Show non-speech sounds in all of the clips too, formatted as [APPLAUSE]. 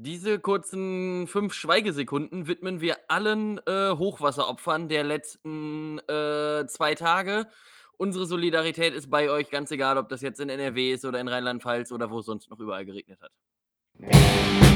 Diese kurzen 5 Schweigesekunden widmen wir allen, äh, Hochwasseropfern der letzten, äh, 2 Tage. Unsere Solidarität ist bei euch, ganz egal, ob das jetzt in NRW ist oder in Rheinland-Pfalz oder wo es sonst noch überall geregnet hat.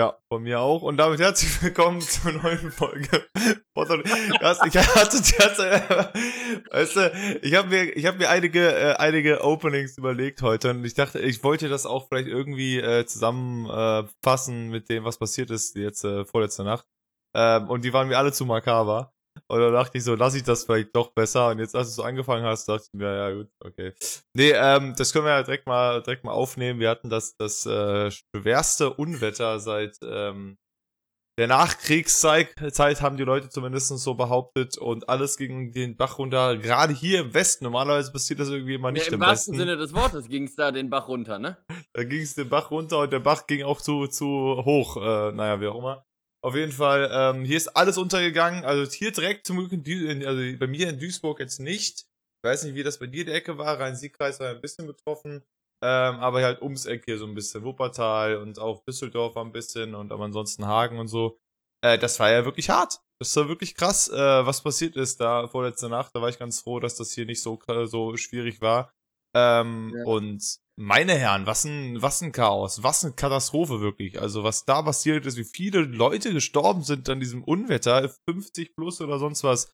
Ja, von mir auch. Und damit herzlich willkommen [LAUGHS] zur neuen Folge. Ich hatte, weißt du, ich habe mir, ich habe mir einige, äh, einige Openings überlegt heute und ich dachte, ich wollte das auch vielleicht irgendwie äh, zusammenfassen äh, mit dem, was passiert ist jetzt äh, vorletzte Nacht. Ähm, und die waren mir alle zu makaber. Und dann dachte ich so, lass ich das vielleicht doch besser. Und jetzt, als du so angefangen hast, dachte ich mir, ja gut, okay. Nee, ähm, das können wir ja direkt mal, direkt mal aufnehmen. Wir hatten das, das äh, schwerste Unwetter seit ähm, der Nachkriegszeit, Zeit, haben die Leute zumindest so behauptet. Und alles ging den Bach runter. Gerade hier im Westen. Normalerweise passiert das irgendwie immer nicht ja, im, im wahrsten Westen. Sinne des Wortes ging es da den Bach runter, ne? Da ging es den Bach runter und der Bach ging auch zu, zu hoch. Äh, naja, wie auch immer. Auf jeden Fall, ähm, hier ist alles untergegangen. Also hier direkt zum Glück, in Dü in, also bei mir in Duisburg jetzt nicht. Ich weiß nicht, wie das bei dir die Ecke war. Rhein-Sieg-Kreis war ein bisschen betroffen. Ähm, aber halt ums Eck hier so ein bisschen. Wuppertal und auch Düsseldorf war ein bisschen und aber ansonsten Hagen und so. Äh, das war ja wirklich hart. Das war wirklich krass, äh, was passiert ist da vorletzte Nacht. Da war ich ganz froh, dass das hier nicht so, so schwierig war. Ähm, ja. Und meine Herren, was ein, was ein Chaos, was eine Katastrophe wirklich. Also was da passiert ist, wie viele Leute gestorben sind an diesem Unwetter, 50 plus oder sonst was.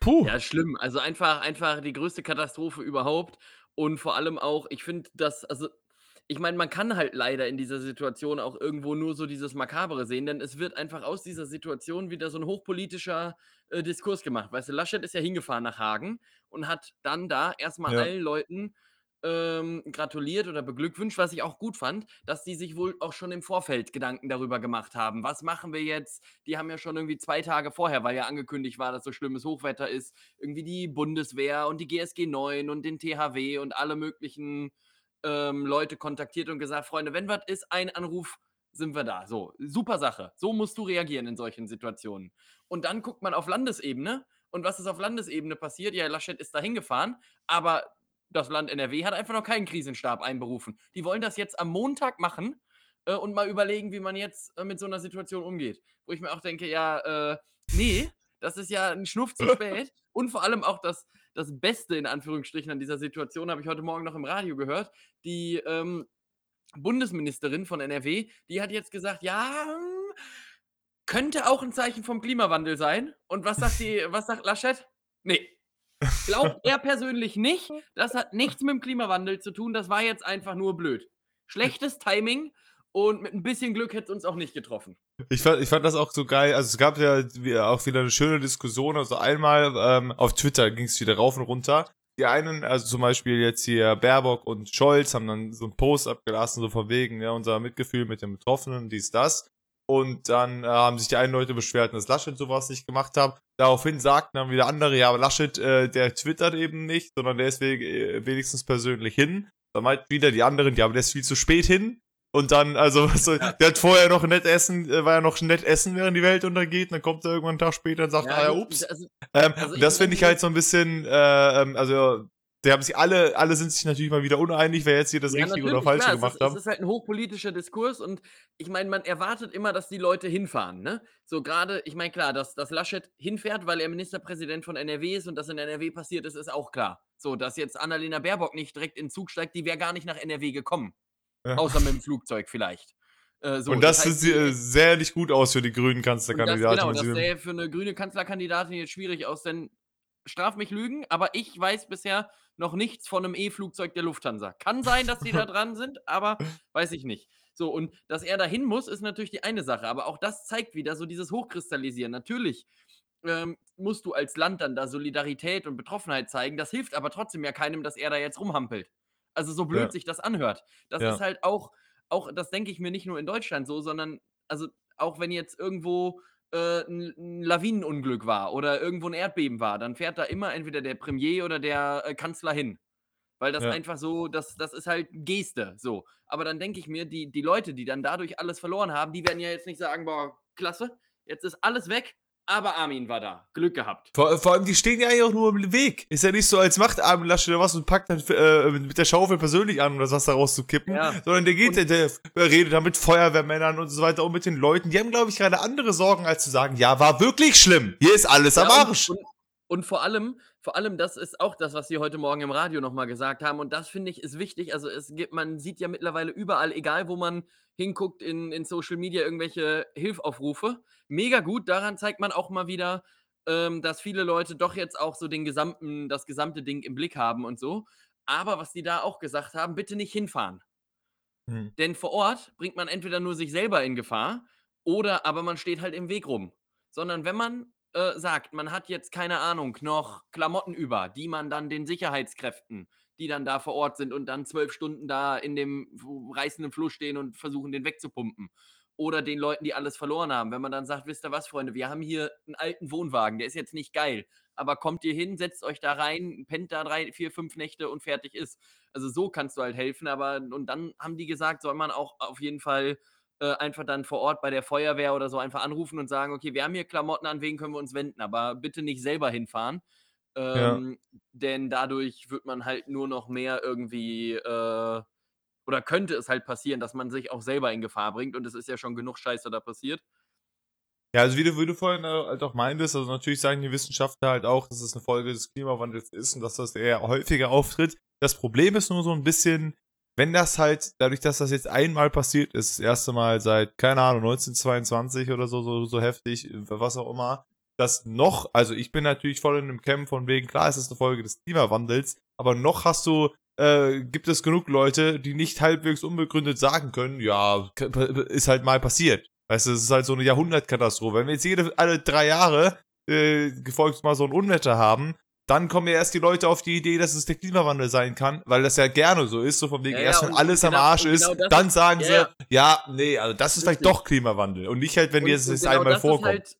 Puh. Ja, schlimm. Also einfach, einfach die größte Katastrophe überhaupt. Und vor allem auch, ich finde, dass, also ich meine, man kann halt leider in dieser Situation auch irgendwo nur so dieses Makabere sehen, denn es wird einfach aus dieser Situation wieder so ein hochpolitischer äh, Diskurs gemacht. Weißt du, Laschet ist ja hingefahren nach Hagen und hat dann da erstmal Ja. allen Leuten ähm, gratuliert oder beglückwünscht, was ich auch gut fand, dass die sich wohl auch schon im Vorfeld Gedanken darüber gemacht haben. Was machen wir jetzt? Die haben ja schon irgendwie zwei Tage vorher, weil ja angekündigt war, dass so schlimmes Hochwetter ist, irgendwie die Bundeswehr und die GSG 9 und den THW und alle möglichen ähm, Leute kontaktiert und gesagt, Freunde, wenn was ist, ein Anruf, sind wir da. So, super Sache. So musst du reagieren in solchen Situationen. Und dann guckt man auf Landesebene. Und was ist auf Landesebene passiert? Ja, Laschet ist da hingefahren, aber das Land NRW hat einfach noch keinen Krisenstab einberufen. Die wollen das jetzt am Montag machen äh, und mal überlegen, wie man jetzt äh, mit so einer Situation umgeht. Wo ich mir auch denke, ja, äh, nee, das ist ja ein Schnuff zu spät. [LAUGHS] Und vor allem auch das, das Beste in Anführungsstrichen an dieser Situation habe ich heute Morgen noch im Radio gehört. Die ähm, Bundesministerin von NRW, die hat jetzt gesagt, ja, könnte auch ein Zeichen vom Klimawandel sein. Und was sagt die, [LAUGHS] was sagt Laschet? Nee. Glaubt [LAUGHS] er persönlich nicht. Das hat nichts mit dem Klimawandel zu tun. Das war jetzt einfach nur blöd. Schlechtes Timing und mit ein bisschen Glück hätte es uns auch nicht getroffen. Ich fand, ich fand das auch so geil. Also es gab ja auch wieder eine schöne Diskussion. Also einmal ähm, auf Twitter ging es wieder rauf und runter. Die einen, also zum Beispiel jetzt hier Baerbock und Scholz, haben dann so einen Post abgelassen, so von wegen, ja, unser Mitgefühl mit den Betroffenen, dies, das. Und dann äh, haben sich die einen Leute beschwert, dass Laschet sowas nicht gemacht hat. Daraufhin sagten dann wieder andere, ja, aber Laschet, äh, der twittert eben nicht, sondern der ist äh, wenigstens persönlich hin. Dann meint wieder die anderen, ja, aber der ist viel zu spät hin. Und dann, also, [LAUGHS] so, der hat vorher noch nett essen, äh, war ja noch nett essen, während die Welt untergeht. Und dann kommt er irgendwann einen Tag später und sagt, ja, ah ja, ups. Also, ähm, also das finde ich halt so ein bisschen, äh, ähm, also die haben sich alle, alle sind sich natürlich mal wieder uneinig, wer jetzt hier das ja, Richtige oder Falsche klar, gemacht hat. Es ist halt ein hochpolitischer Diskurs und ich meine, man erwartet immer, dass die Leute hinfahren, ne? So gerade, ich meine, klar, dass, dass Laschet hinfährt, weil er Ministerpräsident von NRW ist und das in NRW passiert ist, ist auch klar. So, dass jetzt Annalena Baerbock nicht direkt in den Zug steigt, die wäre gar nicht nach NRW gekommen. Ja. Außer mit dem Flugzeug vielleicht. Äh, so, und das, das heißt, sieht äh, sehr nicht gut aus für die grünen Kanzlerkandidatin. Genau, das sähe für eine grüne Kanzlerkandidatin jetzt schwierig aus, denn straf mich lügen, aber ich weiß bisher noch nichts von einem E-Flugzeug der Lufthansa. Kann sein, dass die da [LAUGHS] dran sind, aber weiß ich nicht. So, und dass er dahin muss, ist natürlich die eine Sache, aber auch das zeigt wieder so dieses Hochkristallisieren. Natürlich ähm, musst du als Land dann da Solidarität und Betroffenheit zeigen. Das hilft aber trotzdem ja keinem, dass er da jetzt rumhampelt. Also so blöd ja. sich das anhört. Das ja. ist halt auch auch das denke ich mir nicht nur in Deutschland so, sondern also auch wenn jetzt irgendwo äh, 'n 'n Lawinenunglück war oder irgendwo 'n Erdbeben war, dann fährt da immer entweder der Premier oder der, äh, Kanzler hin. Weil das Ja. einfach so das das ist halt Geste, so. Aber dann denke ich mir, die die Leute, die dann dadurch alles verloren haben, die werden ja jetzt nicht sagen: „Boah, klasse, jetzt ist alles weg, aber Armin war da. Glück gehabt.“ Vor, vor allem, die stehen ja eigentlich auch nur im Weg. Ist ja nicht so, als macht Armin Laschet da was und packt dann äh, mit der Schaufel persönlich an, um das Wasser rauszukippen. Ja. Sondern der geht, der, der redet da mit Feuerwehrmännern und so weiter und mit den Leuten. Die haben, glaube ich, gerade andere Sorgen, als zu sagen, ja, war wirklich schlimm. Hier ist alles am Ja, und Arsch. und und vor allem vor allem, das ist auch das, was sie heute Morgen im Radio noch mal gesagt haben und das finde ich, ist wichtig. Also, es gibt man sieht ja mittlerweile überall, egal wo man hinguckt in in Social Media, irgendwelche Hilfaufrufe. Mega gut, daran zeigt man auch mal wieder, ähm, dass viele Leute doch jetzt auch so den gesamten das gesamte Ding im Blick haben und so. Aber was die da auch gesagt haben: „Bitte nicht hinfahren.“ Hm. Denn vor Ort bringt man entweder nur sich selber in Gefahr oder aber man steht halt im Weg rum. Sondern wenn man, äh, sagt, man hat jetzt, keine Ahnung, noch Klamotten über, die man dann den Sicherheitskräften, die dann da vor Ort sind und dann 12 Stunden da in dem reißenden Fluss stehen und versuchen, den wegzupumpen. Oder den Leuten, die alles verloren haben. Wenn man dann sagt: „Wisst ihr was, Freunde, wir haben hier 'n alten Wohnwagen, der ist jetzt nicht geil, aber kommt ihr hin, setzt euch da rein, pennt da 3, 4, 5 Nächte und fertig ist.“ Also, so kannst du halt helfen, aber und dann haben die gesagt, soll man auch auf jeden Fall, äh, einfach dann vor Ort bei der Feuerwehr oder so einfach anrufen und sagen: „Okay, wir haben hier Klamotten, an wen können wir uns wenden, aber bitte nicht selber hinfahren.“ Ja. Ähm, denn dadurch wird man halt nur noch mehr irgendwie, äh oder könnte es halt passieren, dass man sich auch selber in Gefahr bringt und es ist ja schon genug Scheiße da passiert. Ja, also wie du, wie du vorhin äh, halt auch meintest, also natürlich sagen die Wissenschaftler halt auch, dass es eine Folge des Klimawandels ist und dass das eher häufiger auftritt. Das Problem ist nur so ein bisschen, wenn das halt, dadurch, dass das jetzt einmal passiert ist, das erste Mal seit, keine Ahnung, 1922 oder so, so, so heftig, was auch immer, dass noch, also ich bin natürlich voll in einem Camp von wegen, klar, es ist eine Folge des Klimawandels, aber noch hast du, äh, gibt es genug Leute, die nicht halbwegs unbegründet sagen können, ja, ist halt mal passiert. Weißt du, es ist halt so eine Jahrhundertkatastrophe. Wenn wir jetzt jede, alle drei Jahre äh, gefolgt mal so ein Unwetter haben, dann kommen ja erst die Leute auf die Idee, dass es der Klimawandel sein kann, weil das ja gerne so ist, so von wegen, Ja, ja, erst wenn und- alles und am genau- Arsch und ist, genau das dann ist- sagen ja, sie, ja. ja, nee, also das ist vielleicht Richtig. doch Klimawandel und nicht halt, wenn Und- dir es jetzt genau einmal ist vorkommt. Halt,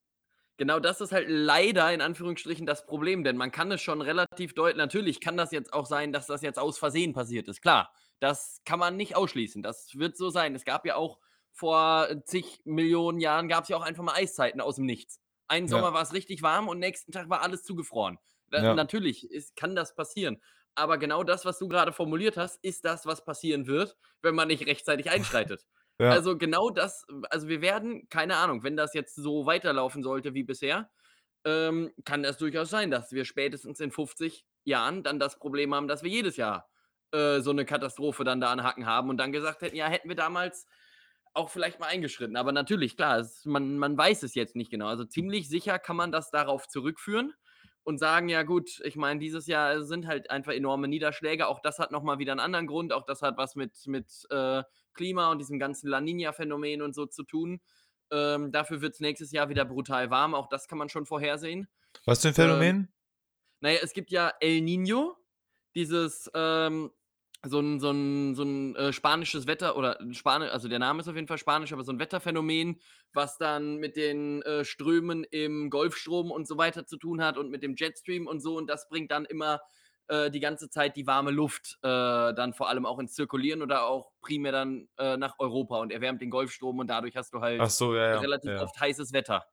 genau das ist halt leider in Anführungsstrichen das Problem, denn man kann es schon relativ deutlich natürlich kann das jetzt auch sein, dass das jetzt aus Versehen passiert ist, klar. Das kann man nicht ausschließen. Das wird so sein. Es gab ja auch vor zig Millionen Jahren gab's ja auch einfach mal Eiszeiten aus dem Nichts. Einen Ja. Sommer war es richtig warm und nächsten Tag war alles zugefroren. Ja. natürlich ist kann das passieren. Aber genau das, was du gerade formuliert hast, ist das, was passieren wird, wenn man nicht rechtzeitig einschreitet. [LAUGHS] Ja. Also, genau das also, wir werden keine Ahnung, wenn das jetzt so weiterlaufen sollte wie bisher, ähm, kann das durchaus sein, dass wir spätestens in 50 Jahren dann das Problem haben, dass wir jedes Jahr, äh, so 'ne Katastrophe dann da an Hacken haben und dann gesagt hätten: „Ja, hätten wir damals auch vielleicht mal eingeschritten.“ Aber natürlich, klar, es man man weiß es jetzt nicht genau. Also, ziemlich sicher kann man das darauf zurückführen und sagen: „Ja gut, ich meine, dieses Jahr sind halt einfach enorme Niederschläge.“ Auch das hat noch mal wieder 'n anderen Grund. Auch das hat was mit mit, äh, Klima und diesem ganzen La-Niña-Phänomen und so zu tun. Ähm, dafür wird's nächstes Jahr wieder brutal warm. Auch das kann man schon vorhersehen. Was für ein Ähm, Phänomen? na ja, es gibt ja El Niño, dieses, ähm so 'n so 'n so 'n, äh, spanisches Wetter oder 'n Spani also, der Name ist auf jeden Fall spanisch, aber so 'n Wetterphänomen, was dann mit den, äh, Strömen im Golfstrom und so weiter zu tun hat und mit dem Jetstream und so. Und das bringt dann immer, äh, die ganze Zeit die warme Luft, äh, dann vor allem auch ins Zirkulieren oder auch primär dann, äh, nach Europa und erwärmt den Golfstrom und dadurch hast du halt so, ja, ja. relativ ja. oft heißes Wetter.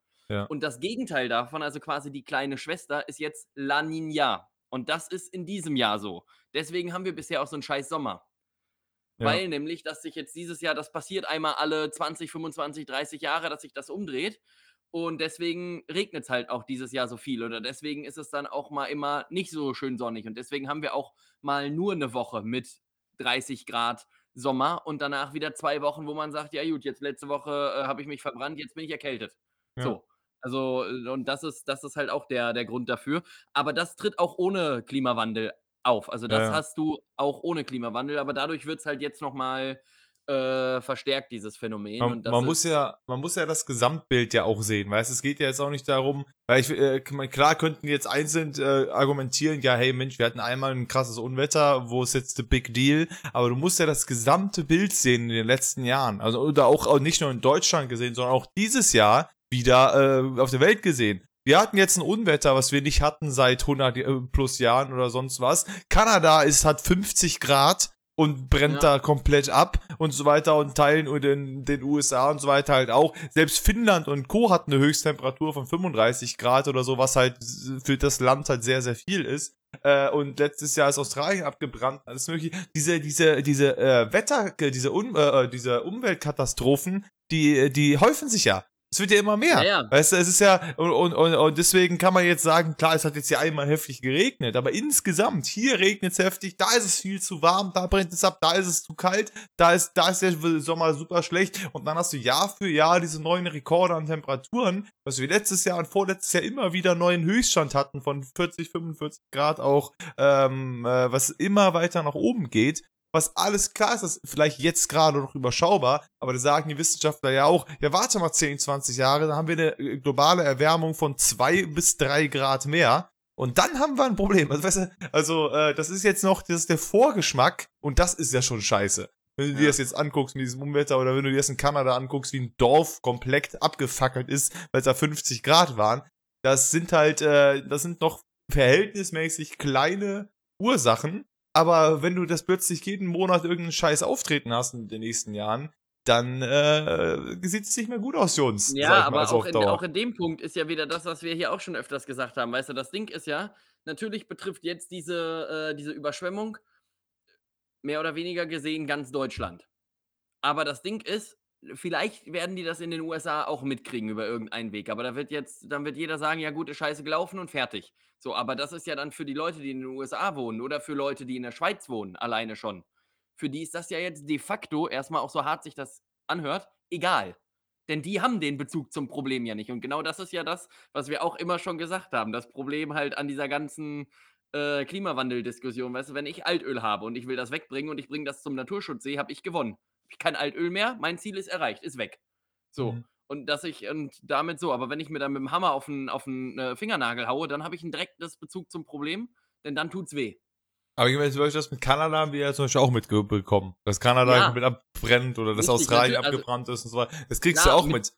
Und das Gegenteil davon, also quasi die kleine Schwester, ist jetzt La Niña. Und das ist in diesem Jahr so. Deswegen haben wir bisher auch so 'n scheiß Sommer. Ja. Weil nämlich, dass sich jetzt dieses Jahr das passiert einmal alle 20, 25, 30 Jahre, dass sich das umdreht. Und deswegen regnet's halt auch dieses Jahr so viel oder deswegen ist es dann auch mal immer nicht so schön sonnig. Und deswegen haben wir auch mal nur 'ne Woche mit 30 Grad Sommer und danach wieder 2 Wochen, wo man sagt: „Ja gut, jetzt letzte Woche, äh, habe ich mich verbrannt, jetzt bin ich erkältet.“ Ja. So. Also, äh, und das ist das ist halt auch der der Grund dafür. Aber das tritt auch ohne Klimawandel auf. Also, das ja. hast du auch ohne Klimawandel, aber dadurch wird's halt jetzt noch mal, äh, verstärkt dieses Phänomen. Man, und das man muss ja, man muss ja das Gesamtbild ja auch sehen, weißt du? Es geht ja jetzt auch nicht darum, weil ich, äh, klar könnten jetzt einzeln äh, argumentieren, ja, hey Mensch, wir hatten einmal ein krasses Unwetter, wo ist jetzt the big deal? Aber du musst ja das gesamte Bild sehen in den letzten Jahren. Also, oder auch, auch nicht nur in Deutschland gesehen, sondern auch dieses Jahr wieder äh, auf der Welt gesehen. Wir hatten jetzt ein Unwetter, was wir nicht hatten seit 100 äh, plus Jahren oder sonst was. Kanada ist, hat 50 Grad und brennt Ja. da komplett ab und so weiter und Teilen und in den USA und so weiter halt auch. Selbst Finnland und Co. hatten eine Höchsttemperatur von 35 Grad oder so, was halt für das Land halt sehr, sehr viel ist. Äh, und letztes Jahr ist Australien abgebrannt, alles mögliche. Diese, diese, diese äh, Wetter, diese, Un äh, diese Umweltkatastrophen, die, die häufen sich ja. Es wird ja immer mehr. Ja, ja. Weißt du, es ist ja, und, und, und, deswegen kann man jetzt sagen, klar, es hat jetzt ja einmal heftig geregnet, aber insgesamt, hier regnet es heftig, da ist es viel zu warm, da brennt es ab, da ist es zu kalt, da ist, da ist der Sommer super schlecht und dann hast du Jahr für Jahr diese neuen Rekorde an Temperaturen, was wir letztes Jahr und vorletztes Jahr immer wieder neuen Höchststand hatten von 40, 45 Grad auch, ähm, äh, was immer weiter nach oben geht was alles klar ist, das ist vielleicht jetzt gerade noch überschaubar, aber da sagen die Wissenschaftler ja auch, ja warte mal 10, 20 Jahre, dann haben wir eine äh, globale Erwärmung von 2 bis 3 Grad mehr und dann haben wir ein Problem. Also, weißt du, also äh, das ist jetzt noch, das ist der Vorgeschmack und das ist ja schon scheiße. Wenn du dir Ja. das jetzt anguckst mit diesem Unwetter oder wenn du dir das in Kanada anguckst, wie ein Dorf komplett abgefackelt ist, weil es da 50 Grad waren, das sind halt, äh, das sind noch verhältnismäßig kleine Ursachen, aber wenn du das plötzlich jeden Monat irgendeinen Scheiß auftreten hast in den nächsten Jahren, dann äh, sieht es nicht mehr gut aus für uns. sag Ja, aber auch in, auch in dem Punkt ist ja wieder das, was wir hier auch schon öfters gesagt haben. Weißt du, das Ding ist ja, natürlich betrifft jetzt diese, äh, diese Überschwemmung mehr oder weniger gesehen ganz Deutschland. Aber das Ding ist, vielleicht werden die das in den USA auch mitkriegen über irgendeinen Weg. Aber da wird jetzt, dann wird jeder sagen, ja gut, ist scheiße gelaufen und fertig. So, aber das ist ja dann für die Leute, die in den USA wohnen oder für Leute, die in der Schweiz wohnen, alleine schon. Für die ist das ja jetzt de facto, erstmal auch so hart sich das anhört, egal. Denn die haben den Bezug zum Problem ja nicht. Und genau das ist ja das, was wir auch immer schon gesagt haben. Das Problem halt an dieser ganzen äh, Klimawandel-Diskussion. Weißt du, wenn ich Altöl habe und ich will das wegbringen und ich bringe das zum Naturschutzsee, habe ich gewonnen. Ich kein Altöl mehr, mein Ziel ist erreicht, ist weg. So. Mhm. Und dass ich, und damit so, aber wenn ich mir dann mit dem Hammer auf den, auf den äh, Fingernagel haue, dann habe ich einen direktes Bezug zum Problem, denn dann tut's weh. Aber ich meine, zum Beispiel das mit Kanada haben wir ja zum Beispiel auch mitbekommen. Dass Kanada Ja. komplett abbrennt oder dass Australien also- abgebrannt ist und so weiter. Das kriegst Klar, du auch mit.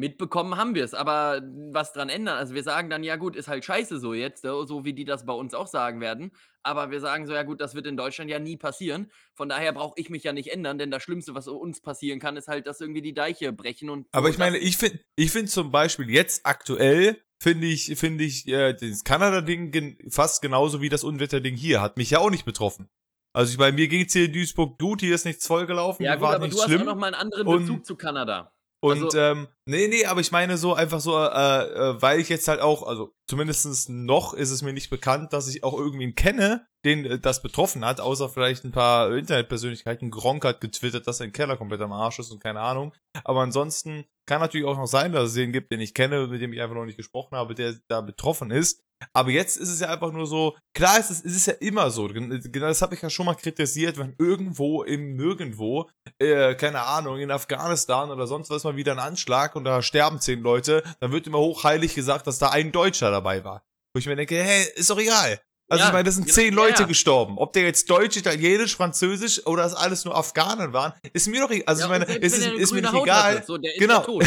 Mitbekommen haben wir es, aber was dran ändern? Also wir sagen dann, ja gut, ist halt scheiße so jetzt, so wie die das bei uns auch sagen werden. Aber wir sagen so, ja gut, das wird in Deutschland ja nie passieren. Von daher brauche ich mich ja nicht ändern, denn das Schlimmste, was uns passieren kann, ist halt, dass irgendwie die Deiche brechen und. Aber ich meine, ich finde ich find zum Beispiel jetzt aktuell, finde ich, finde ich äh, das Kanada-Ding gen fast genauso wie das Unwetter-Ding hier. Hat mich ja auch nicht betroffen. Also ich bei mir ging's hier in Duisburg gut, hier ist nichts vollgelaufen, ja gut, war aber nichts du hast schlimm. auch nochmal einen anderen Und- Bezug zu Kanada. Und Also- ähm, nee, nee, aber ich meine so einfach so, äh, äh, weil ich jetzt halt auch, also zumindestens noch ist es mir nicht bekannt, dass ich auch irgendwen kenne, den äh, das betroffen hat, außer vielleicht ein paar Internetpersönlichkeiten. Gronk hat getwittert, dass sein Keller komplett am Arsch ist und keine Ahnung. Aber ansonsten kann natürlich auch noch sein, dass es den gibt, den ich kenne, mit dem ich einfach noch nicht gesprochen habe, der da betroffen ist. Aber jetzt ist es ja einfach nur so, klar ist es, es ist ja immer so, genau das habe ich ja schon mal kritisiert, wenn irgendwo im Nirgendwo äh, keine Ahnung, in Afghanistan oder sonst was mal wieder ein Anschlag und da sterben zehn Leute, dann wird immer hochheilig gesagt, dass da ein Deutscher dabei war. Wo ich mir denke, hey, ist doch egal. Also Ja, ich meine, das sind genau, zehn Leute ja. gestorben. Ob der jetzt Deutsch, Italienisch, Französisch oder das alles nur Afghanen waren, ist mir doch egal. Also ich meine, ist, eine ist mir nicht Haut egal. so, der ist Genau.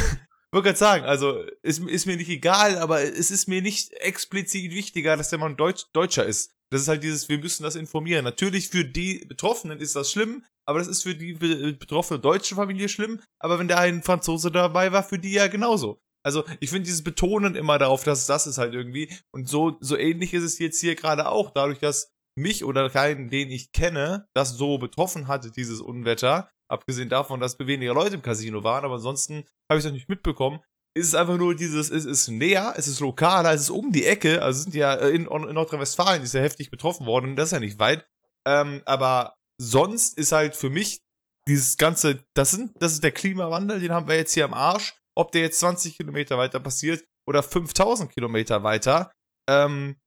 Wollte gerade sagen, also ist, ist mir nicht egal, aber es ist mir nicht explizit wichtiger, dass der Mann Deutsch, Deutscher ist. Das ist halt dieses, wir müssen das informieren. Natürlich für die Betroffenen ist das schlimm, aber das ist für die be betroffene deutsche Familie schlimm. Aber wenn da ein Franzose dabei war, für die ja genauso. Also ich finde dieses Betonen immer darauf, dass das ist halt irgendwie. Und so, so ähnlich ist es jetzt hier gerade auch, dadurch, dass mich oder keinen, den ich kenne, das so betroffen hatte, dieses Unwetter. Abgesehen davon, dass weniger Leute im Casino waren, aber ansonsten habe ich das nicht mitbekommen. Ist es einfach nur dieses, es ist näher, es ist lokaler, es ist um die Ecke, also sind ja äh, in, in Nordrhein-Westfalen ist ja heftig betroffen worden, das ist ja nicht weit. Ähm, aber sonst ist halt für mich dieses ganze, das sind, das ist der Klimawandel, den haben wir jetzt hier am Arsch. Ob der jetzt 20 Kilometer weiter passiert oder 5000 Kilometer weiter, ähm,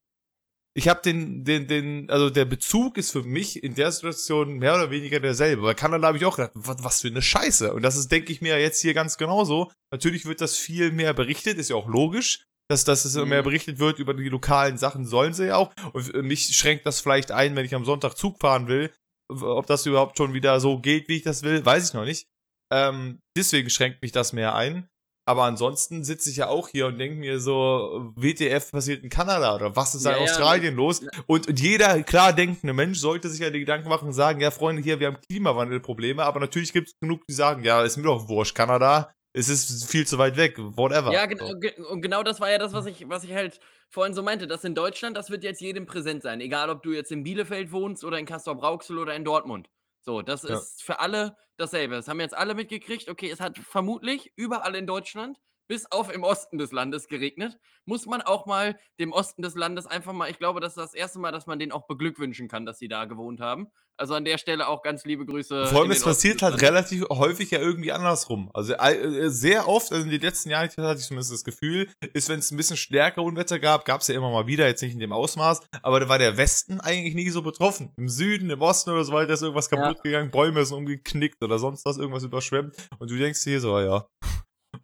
ich habe den, den, den, also der Bezug ist für mich in der Situation mehr oder weniger derselbe. Bei Kanada habe ich auch gedacht, was, was für eine Scheiße. Und das ist, denke ich mir, jetzt hier ganz genauso. Natürlich wird das viel mehr berichtet, ist ja auch logisch, dass, dass es mhm. mehr berichtet wird über die lokalen Sachen, sollen sie ja auch. Und mich schränkt das vielleicht ein, wenn ich am Sonntag Zug fahren will. Ob das überhaupt schon wieder so geht, wie ich das will, weiß ich noch nicht. Ähm, deswegen schränkt mich das mehr ein. Aber ansonsten sitze ich ja auch hier und denke mir so, WTF passiert in Kanada oder was ist ja, in Australien ja, los? Und, jeder klar denkende Mensch sollte sich ja die Gedanken machen und sagen, ja Freunde, hier, wir haben Klimawandelprobleme, aber natürlich gibt es genug, die sagen, ja, ist mir doch wurscht, Kanada, es ist viel zu weit weg, whatever. Ja, genau, und genau das war ja das, was ich, was ich halt vorhin so meinte, das in Deutschland, das wird jetzt jedem präsent sein, egal ob du jetzt in Bielefeld wohnst oder in Castrop-Rauxel oder in Dortmund. So, das ja. ist für alle dasselbe. Das haben jetzt alle mitgekriegt. Okay, es hat vermutlich überall in Deutschland, bis auf im Osten des Landes geregnet. Muss man auch mal dem Osten des Landes einfach mal, ich glaube, das ist das erste Mal, dass man den auch beglückwünschen kann, dass sie da gewohnt haben. Also an der Stelle auch ganz liebe Grüße. Vor allem, es passiert halt relativ häufig ja irgendwie andersrum. Also äh, sehr oft, also in den letzten Jahren hatte ich zumindest das Gefühl, ist, wenn es ein bisschen stärker Unwetter gab, gab es ja immer mal wieder, jetzt nicht in dem Ausmaß, aber da war der Westen eigentlich nie so betroffen. Im Süden, im Osten oder so weiter ist irgendwas kaputt ja. gegangen, Bäume sind umgeknickt oder sonst was, irgendwas überschwemmt und du denkst hier so, ja.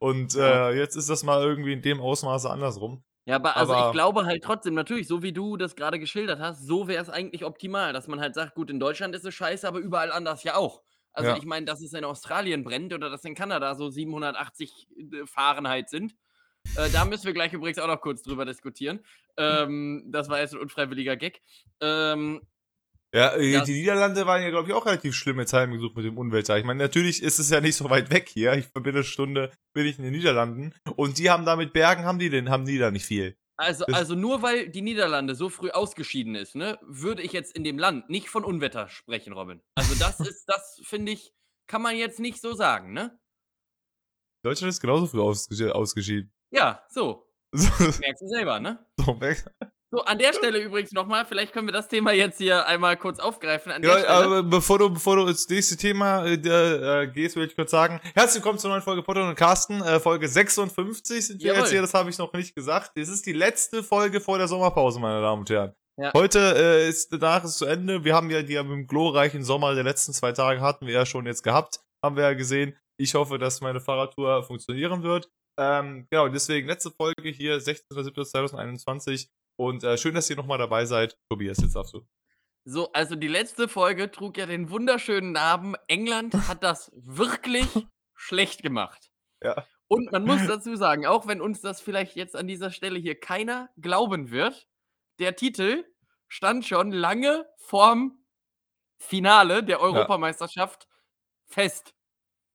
Und äh, jetzt ist das mal irgendwie in dem Ausmaße andersrum. Ja, aber also ich glaube halt trotzdem, natürlich, so wie du das gerade geschildert hast, so wäre es eigentlich optimal, dass man halt sagt, gut, in Deutschland ist es scheiße, aber überall anders ja auch. Also Ja. ich meine, dass es in Australien brennt oder dass in Kanada so 780 äh, Fahrenheit sind. Äh, da müssen wir gleich übrigens auch noch kurz drüber diskutieren. Ähm, das war jetzt ein unfreiwilliger Gag. Ähm, ja, äh, das die Niederlande waren ja, glaube ich, auch relativ schlimme Zeiten gesucht mit dem Unwetter. Ich meine, natürlich ist es ja nicht so weit weg hier. Ich bin eine Stunde, bin ich in den Niederlanden. Und die haben da mit Bergen, haben die denn, haben die da nicht viel. Also, also nur weil die Niederlande so früh ausgeschieden ist, ne, würde ich jetzt in dem Land nicht von Unwetter sprechen, Robin. Also das [LAUGHS] ist, das finde ich, kann man jetzt nicht so sagen, ne? Deutschland ist genauso früh ausgeschieden. Ja, so. [LAUGHS] Merkst du selber, ne? So, merkst so, an der Stelle übrigens nochmal, vielleicht können wir das Thema jetzt hier einmal kurz aufgreifen. Ja, aber bevor du, bevor du ins nächste Thema äh, äh, gehst, will ich kurz sagen, herzlich willkommen zur neuen Folge Potter und Carsten, äh, Folge 56 sind wir Jawohl. jetzt hier, das habe ich noch nicht gesagt. Es ist die letzte Folge vor der Sommerpause, meine Damen und Herren. Ja. Heute äh, ist danach ist zu Ende. Wir haben ja die im glorreichen Sommer der letzten zwei Tage hatten wir ja schon jetzt gehabt, haben wir ja gesehen. Ich hoffe, dass meine Fahrradtour funktionieren wird. Ähm, genau, deswegen letzte Folge hier, 16.07.2021. Und äh, schön, dass ihr nochmal dabei seid. Tobias, jetzt darfst du. So, also die letzte Folge trug ja den wunderschönen Namen England hat das wirklich [LAUGHS] schlecht gemacht. Ja. Und man muss dazu sagen, auch wenn uns das vielleicht jetzt an dieser Stelle hier keiner glauben wird, der Titel stand schon lange vorm Finale der Europameisterschaft ja. fest.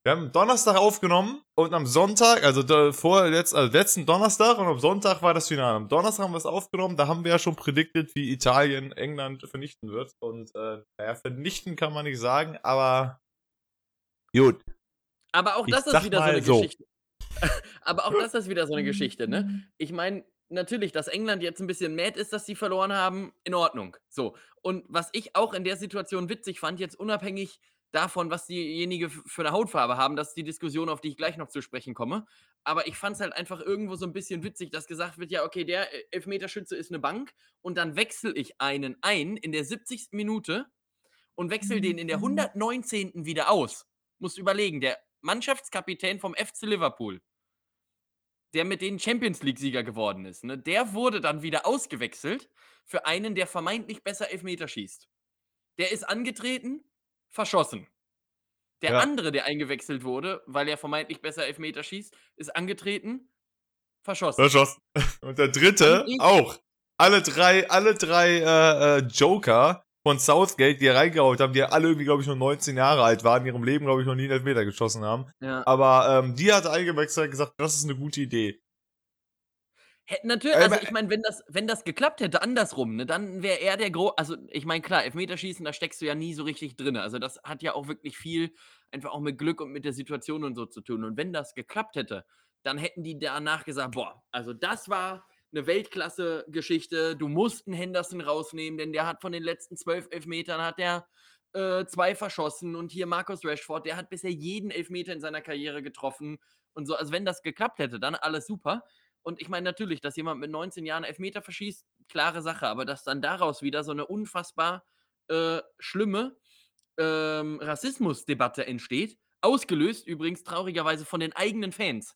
Wir haben Donnerstag aufgenommen und am Sonntag, also vor letzt, also letzten Donnerstag und am Sonntag war das Finale. Am Donnerstag haben wir es aufgenommen, da haben wir ja schon prediktet, wie Italien England vernichten wird. Und äh, naja, vernichten kann man nicht sagen, aber gut. Aber auch das ich ist wieder so eine so. Geschichte. [LAUGHS] aber auch das ist wieder so eine [LAUGHS] Geschichte, ne? Ich meine, natürlich, dass England jetzt ein bisschen mad ist, dass sie verloren haben, in Ordnung. So. Und was ich auch in der Situation witzig fand, jetzt unabhängig davon, was diejenige für eine Hautfarbe haben. Das ist die Diskussion, auf die ich gleich noch zu sprechen komme. Aber ich fand es halt einfach irgendwo so ein bisschen witzig, dass gesagt wird, ja, okay, der äh, Elfmeterschütze ist eine Bank und dann wechsle ich einen ein in der 70. Minute und wechsle den in der 119. Mhm. wieder aus. Muss überlegen, der Mannschaftskapitän vom FC Liverpool, der mit denen Champions League-Sieger geworden ist, ne, der wurde dann wieder ausgewechselt für einen, der vermeintlich besser Elfmeter schießt. Der ist angetreten, verschossen. Der ja. andere, der eingewechselt wurde, weil er vermeintlich besser Elfmeter schießt, ist angetreten, verschossen. Verschossen. [LAUGHS] Und der dritte auch. Alle drei, alle drei äh, äh, Joker von Southgate, die reingehauen haben, die alle irgendwie, glaube ich, nur 19 Jahre alt waren, in ihrem Leben, glaube ich, noch nie einen Elfmeter geschossen haben. Ja. Aber ähm, die hat eingewechselt und gesagt, das ist eine gute Idee. Hätte natürlich, also ich meine, wenn das, wenn das geklappt hätte, andersrum, ne, dann wäre er der Gro. Also, ich meine, klar, Elfmeterschießen, da steckst du ja nie so richtig drin. Also, das hat ja auch wirklich viel einfach auch mit Glück und mit der Situation und so zu tun. Und wenn das geklappt hätte, dann hätten die danach gesagt: Boah, also das war eine Weltklasse-Geschichte. Du musst einen Henderson rausnehmen, denn der hat von den letzten zwölf Elfmetern hat der äh, zwei verschossen. Und hier Markus Rashford, der hat bisher jeden Elfmeter in seiner Karriere getroffen und so. Also, wenn das geklappt hätte, dann alles super. Und ich meine natürlich, dass jemand mit 19 Jahren Elfmeter verschießt, klare Sache, aber dass dann daraus wieder so 'ne unfassbar, äh, schlimme, ähm, Rassismusdebatte entsteht, ausgelöst übrigens traurigerweise von den eigenen Fans.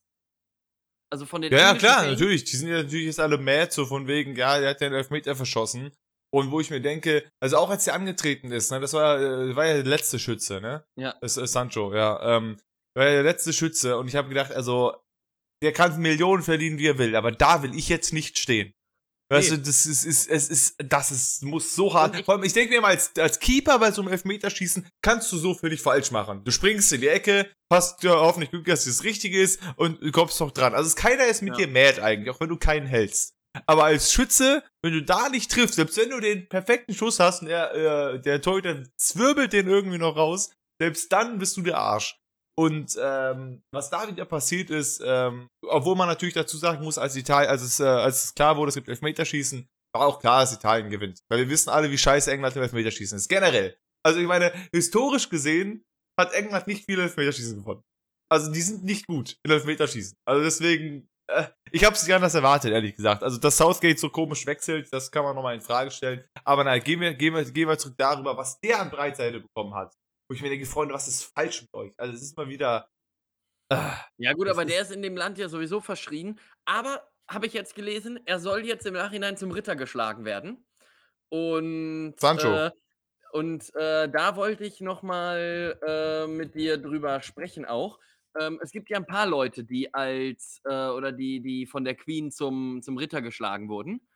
Also, von den Ja, ja, klar, Fans. natürlich. Die sind ja natürlich jetzt alle mad, so von wegen, ja, der hat den Elfmeter verschossen. Und wo ich mir denke, also auch als er angetreten ist, ne, das war, äh, war ja der letzte Schütze, ne? Ja. Das ist Sancho, ja. Ähm, war ja der letzte Schütze und ich habe gedacht, also, der kann Millionen verdienen, wie er will, aber da will ich jetzt nicht stehen. Weißt Ne. du, das ist, ist, es ist, das ist, muss so hart. Vor allem, ich denke mir mal, als, als Keeper bei so einem Elfmeterschießen kannst du so nicht falsch machen. Du springst in die Ecke, hast ja hoffentlich Glück, dass es das Richtige ist und du kommst noch dran. Also es- keiner ist mit Ja. dir mad eigentlich, auch wenn du keinen hältst. Aber als Schütze, wenn du da nicht triffst, selbst wenn du den perfekten Schuss hast und der, äh, der Torhüter zwirbelt den irgendwie noch raus, selbst dann bist du der Arsch. Und ähm, was da wieder passiert ist, ähm, obwohl man natürlich dazu sagen muss, als Italien, als es, äh, als es klar wurde, es gibt Elfmeterschießen, war auch klar, dass Italien gewinnt. Weil wir wissen alle, wie scheiße England im Elfmeterschießen ist. Generell. Also ich meine, historisch gesehen hat England nicht viele Elfmeterschießen gewonnen. Also die sind nicht gut in Elfmeterschießen. Also deswegen, äh, ich habe es nicht anders erwartet, ehrlich gesagt. Also dass Southgate so komisch wechselt, das kann man nochmal in Frage stellen. Aber nein, gehen wir, gehen wir, gehen wir zurück darüber, was der an Breitseite bekommen hat. Wo ich mir denke, Freunde, was ist falsch mit euch? Also es ist mal wieder. Äh, Ja gut, aber ist- der ist in dem Land ja sowieso verschrien. Aber, habe ich jetzt gelesen, er soll jetzt im Nachhinein zum Ritter geschlagen werden. Und, Sancho. äh und, äh, da wollte ich noch mal, äh, mit dir drüber sprechen auch. Ähm, es gibt ja 'n paar Leute, die als, äh oder die die von der Queen zum zum Ritter geschlagen wurden.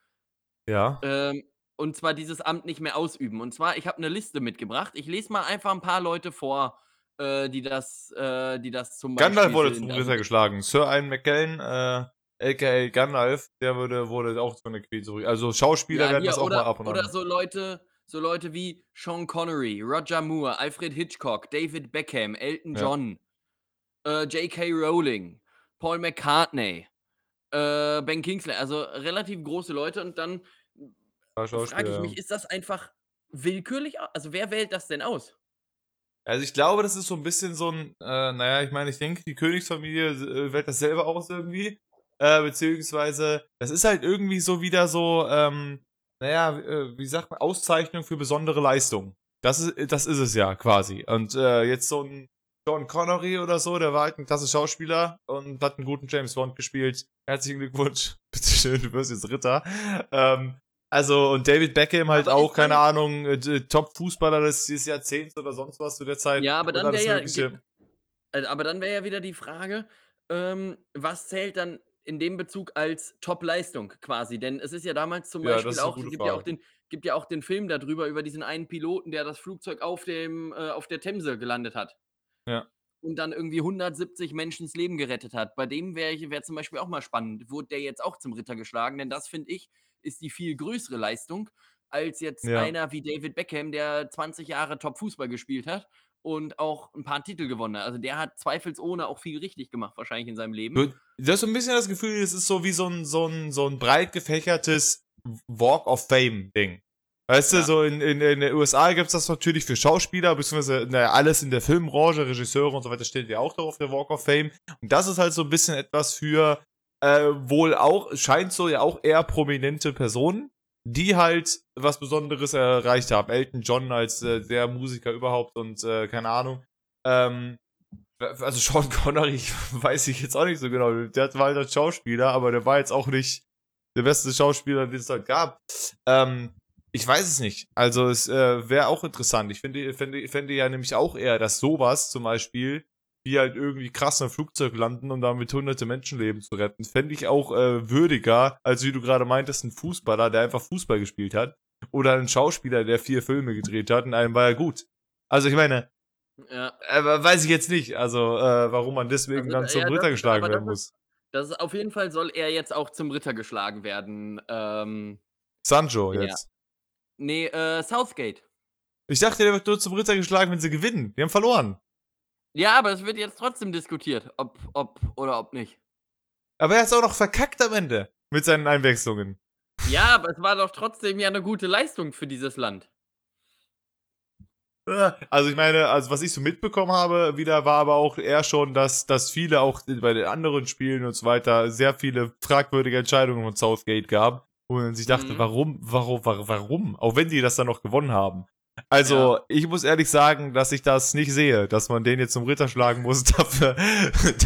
ja. Ähm, und zwar dieses Amt nicht mehr ausüben. Und zwar, ich habe 'ne Liste mitgebracht. Ich lese mal einfach 'n paar Leute vor, äh, die das äh, die das zum Beispiel Gandalf wurde zum Ritter geschlagen. Sir Ian McKellen, äh, aka Gandalf, der wurde, wurde auch zu einer Queen zurück. Also Schauspieler Ja, werden das auch oder mal ab und oder an. so Leute so Leute wie Sean Connery, Roger Moore, Alfred Hitchcock, David Beckham, Elton Ja. John, äh, J.K. Rowling, Paul McCartney, äh, Ben Kingsley, also relativ große Leute und dann Frage ich mich, ist das einfach willkürlich? also, wer wählt das denn aus? Also ich glaube, das ist so ein bisschen so ein, äh, naja, ich meine, ich denke, die Königsfamilie äh, wählt das selber aus irgendwie. Äh, beziehungsweise, das ist halt irgendwie so wieder so, ähm, naja, äh, wie sagt man, Auszeichnung für besondere Leistung. Das ist, das ist es ja quasi. Und äh, jetzt so ein John Connery oder so, der war halt ein klasse Schauspieler und hat einen guten James Bond gespielt. Herzlichen Glückwunsch. [LAUGHS] Bitteschön, du wirst jetzt Ritter. Ähm, also, und David Beckham halt Aber auch, keine Ahnung, äh, Top-Fußballer des, des Jahrzehnts oder sonst was zu der Zeit. Ja, aber dann wäre ja äh, aber dann wäre ja wieder die Frage, ähm, was zählt dann in dem Bezug als Top-Leistung quasi? Denn es ist ja damals zum Ja, das Beispiel auch gute gibt ja auch den gibt ja auch den Film da drüber, über diesen einen Piloten, der das Flugzeug auf dem äh, auf der Themse gelandet hat. Ja. Und dann irgendwie 170 Menschens Leben gerettet hat. Bei dem wäre ich wäre zum Beispiel auch mal spannend, wurde der jetzt auch zum Ritter geschlagen? Denn das, finde ich, ist die viel größere Leistung als jetzt Ja. einer wie David Beckham, der 20 Jahre Top-Fußball gespielt hat und auch 'n paar Titel gewonnen hat. Also, der hat zweifelsohne auch viel richtig gemacht wahrscheinlich in seinem Leben. Du du hast so ein bisschen das Gefühl, es ist so wie so ein so ein so ein breit gefächertes Walk of Fame-Ding. Weißt du, Ja. so in in in den USA gibt's das natürlich für Schauspieler, beziehungsweise, na ja, alles in der Filmbranche, Regisseure und so weiter steht ja auch darauf, der Walk of Fame. Und das ist halt so ein bisschen etwas für, äh, wohl auch scheint so ja auch eher prominente Personen, die halt was Besonderes erreicht haben. Elton John als, äh, der Musiker überhaupt und, äh, keine Ahnung. Ähm, also Sean Connery [LAUGHS] weiß ich jetzt auch nicht so genau. Der war halt ein Schauspieler, aber der war jetzt auch nicht der beste Schauspieler, den es halt gab. Ähm, ich weiß es nicht. Also es äh, wäre auch interessant. Ich finde, finde, finde ja nämlich auch eher, dass sowas zum Beispiel, wie halt irgendwie krass im Flugzeug landen, um damit hunderte Menschenleben zu retten, fände ich auch äh, würdiger, als wie du gerade meintest, ein Fußballer, der einfach Fußball gespielt hat. Oder ein Schauspieler, der vier Filme gedreht hat und einem war er gut. Also ich meine, Ja. äh, weiß ich jetzt nicht, also äh, warum man deswegen Also, dann zum ja, Ritter geschlagen aber werden muss. Das ist auf jeden Fall soll er jetzt auch zum Ritter geschlagen werden. Ähm, Sancho ja. jetzt. ne, äh, Southgate. Ich dachte, der wird nur zum Ritter geschlagen, wenn sie gewinnen. Die haben verloren. Ja, aber es wird jetzt trotzdem diskutiert, ob ob oder ob nicht. Aber er ist auch noch verkackt am Ende mit seinen Einwechslungen. Ja, aber es war doch trotzdem ja 'ne gute Leistung für dieses Land. Ja, Also ich meine, also was ich so mitbekommen habe, wieder war aber auch eher schon, dass, dass viele auch bei den anderen Spielen und so weiter sehr viele fragwürdige Entscheidungen von Southgate gab. Man sich dachte, Mhm. warum, warum, warum, warum? Auch wenn die das dann noch gewonnen haben. Also, Ja. ich muss ehrlich sagen, dass ich das nicht sehe, dass man den jetzt zum Ritter schlagen muss [LAUGHS] dafür,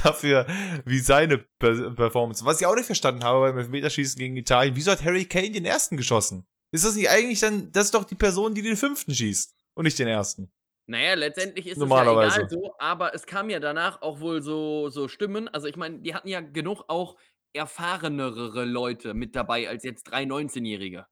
dafür wie seine Per- Performance. Was ich auch nicht verstanden habe beim Elfmeterschießen gegen Italien, wieso hat Harry Kane den ersten geschossen? Ist das nicht eigentlich dann, das ist doch die Person, die den fünften schießt und nicht den ersten? Naja, letztendlich ist es ja egal so, aber es kam ja danach auch wohl so, so Stimmen. Also ich meine, die hatten ja genug auch erfahrenere Leute mit dabei als jetzt drei 19-Jährige.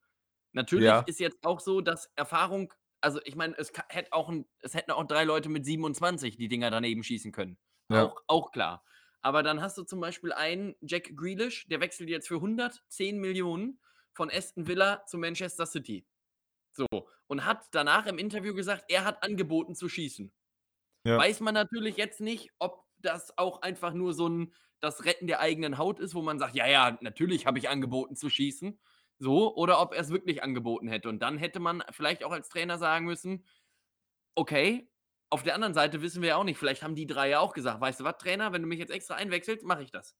Natürlich Ja. ist jetzt auch so, dass Erfahrung, also ich meine, es hätte auch ein, es hätten auch drei Leute mit 27 die Dinger daneben schießen können. Ja. Auch, auch klar. Aber dann hast du zum Beispiel einen Jack Grealish, der wechselt jetzt für 110 Millionen von Aston Villa zu Manchester City. So. Und hat danach im Interview gesagt, er hat angeboten zu schießen. Ja. Weiß man natürlich jetzt nicht, ob das auch einfach nur so ein das Retten der eigenen Haut ist, wo man sagt, ja, ja, natürlich habe ich angeboten zu schießen. So, oder ob er es wirklich angeboten hätte. Und dann hätte man vielleicht auch als Trainer sagen müssen, okay, auf der anderen Seite wissen wir ja auch nicht, vielleicht haben die drei ja auch gesagt, weißt du was, Trainer, wenn du mich jetzt extra einwechselst, mache ich das.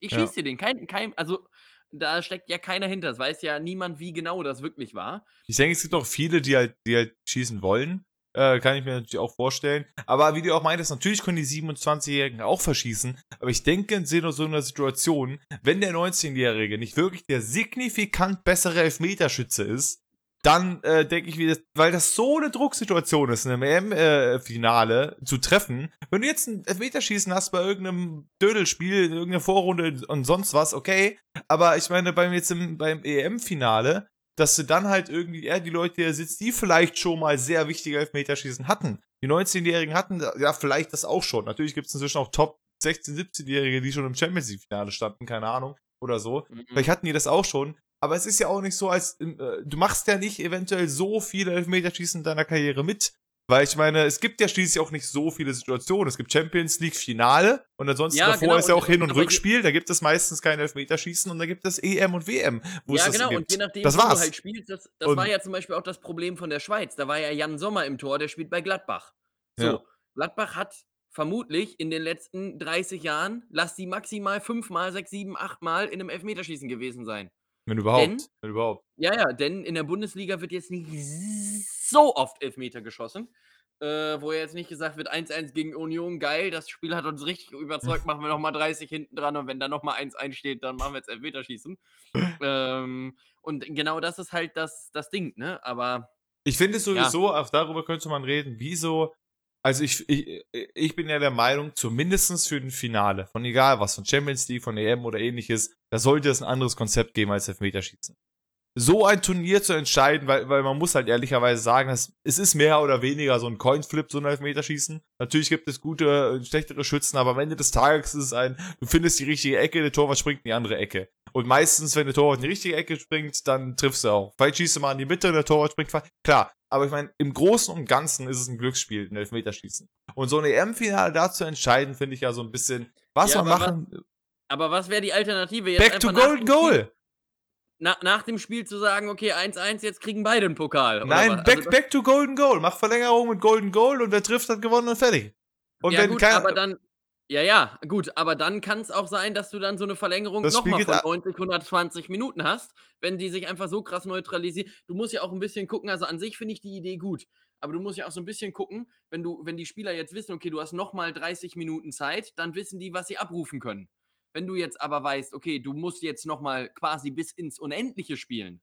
Ich Ja. schieße dir den. Kein, kein, also da steckt ja keiner hinter. Es weiß ja niemand, wie genau das wirklich war. Ich denke, es gibt auch viele, die halt, die halt schießen wollen. Äh, kann ich mir natürlich auch vorstellen. Aber wie du auch meintest, natürlich können die 27-Jährigen auch verschießen. Aber ich denke, in so einer Situation, wenn der 19-Jährige nicht wirklich der signifikant bessere Elfmeterschütze ist, dann äh, denke ich, wie das, weil das so eine Drucksituation ist, in einem EM-Finale zu treffen. Wenn du jetzt ein Elfmeterschießen hast bei irgendeinem Dödelspiel, in irgendeiner Vorrunde und sonst was, okay. Aber ich meine, beim beim EM-Finale, dass du dann halt irgendwie eher die Leute hier sitzt, die vielleicht schon mal sehr wichtige Elfmeterschießen hatten. Die 19-Jährigen hatten ja vielleicht das auch schon. Natürlich gibt es inzwischen auch Top 16-, 17-Jährige, die schon im Champions League-Finale standen, keine Ahnung, oder so. Mhm. Vielleicht hatten die das auch schon. Aber es ist ja auch nicht so, als äh, du machst ja nicht eventuell so viele Elfmeterschießen in deiner Karriere mit. Weil ich meine, es gibt ja schließlich auch nicht so viele Situationen. Es gibt Champions League Finale und ansonsten Ja, davor genau, ist ja auch Hin- und aber Rückspiel. Da gibt es meistens kein Elfmeterschießen und da gibt es EM und WM, wo es ja, das genau, gibt. und je nachdem, das wo du war's. halt spielst, das, das war ja zum Beispiel auch das Problem von der Schweiz. Da war ja Jan Sommer im Tor, der spielt bei Gladbach. So, Ja. Gladbach hat vermutlich in den letzten 30 Jahren, lass die maximal fünfmal, sechs, sieben, achtmal in einem Elfmeterschießen gewesen sein. Wenn überhaupt. Denn- Wenn überhaupt. Ja, ja, denn in der Bundesliga wird jetzt nicht so oft Elfmeter geschossen. Äh, wo jetzt nicht gesagt wird, 1-1 gegen Union, geil, das Spiel hat uns richtig überzeugt, [LAUGHS] machen wir nochmal 30 hinten dran und wenn da nochmal 1-1 steht, dann machen wir jetzt Elfmeterschießen. [LAUGHS] ähm, und genau das ist halt das, das Ding, ne? Aber Ich finde es sowieso, auch darüber könnte man reden, wieso. Also ich, ich, ich bin ja der Meinung, zumindestens für ein Finale, von egal was, von Champions League, von EM oder ähnliches, da sollte es ein anderes Konzept geben als Elfmeterschießen. So ein Turnier zu entscheiden, weil, weil man muss halt ehrlicherweise sagen, dass, es ist mehr oder weniger so ein Coinflip, so ein Elfmeterschießen. Natürlich gibt es gute und schlechtere Schützen, aber am Ende des Tages ist es ein, du findest die richtige Ecke, der Torwart springt in die andere Ecke. Und meistens, wenn der Torwart in die richtige Ecke springt, dann triffst du auch. Vielleicht schießt du mal in die Mitte und der Torwart springt. Klar, aber ich meine, im Großen und Ganzen ist es ein Glücksspiel, ein Elfmeterschießen. Und so ein EM-Finale da zu entscheiden, finde ich ja so ein bisschen, was Ja, man machen. Aber was wäre die Alternative jetzt? Back to Golden Goal! Na, nach dem Spiel zu sagen, okay, 1-1, jetzt kriegen beide einen Pokal. Nein, back, Also back to Golden Goal. Mach Verlängerung mit Golden Goal und wer trifft, hat gewonnen und fertig. Und ja, wenn gut, kein, aber dann. Ja, ja, gut, aber dann kann es auch sein, dass du dann so eine Verlängerung nochmal von a- 90, 120 Minuten hast, wenn die sich einfach so krass neutralisieren. Du musst ja auch ein bisschen gucken, also an sich finde ich die Idee gut, aber du musst ja auch so ein bisschen gucken, wenn du, wenn die Spieler jetzt wissen, okay, du hast nochmal 30 Minuten Zeit, dann wissen die, was sie abrufen können. Wenn du jetzt aber weißt, okay, du musst jetzt nochmal quasi bis ins Unendliche spielen.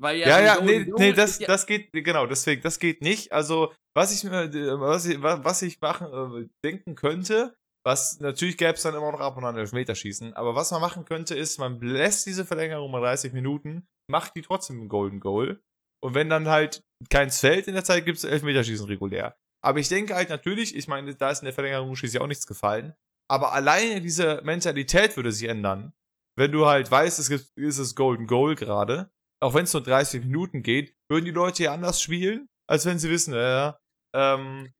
Weil ja, Ja, ja, nee, nee, das, ja, das geht, genau, deswegen, das geht nicht. Also, was ich mir, äh, was ich, wa- was ich machen, äh, denken könnte, was, natürlich gäbe es dann immer noch ab und an Elfmeterschießen, aber was man machen könnte, ist, man lässt diese Verlängerung mal 30 Minuten, macht die trotzdem ein Golden Goal. Und wenn dann halt keins fällt in der Zeit, gibt es Elfmeterschießen regulär. Aber ich denke halt natürlich, ich meine, da ist in der Verlängerung schließlich auch nichts gefallen, aber alleine diese Mentalität würde sich ändern, wenn du halt weißt, es gibt, ist es Golden Goal gerade, auch wenn es nur 30 Minuten geht, würden die Leute ja anders spielen, als wenn sie wissen, ja, ähm,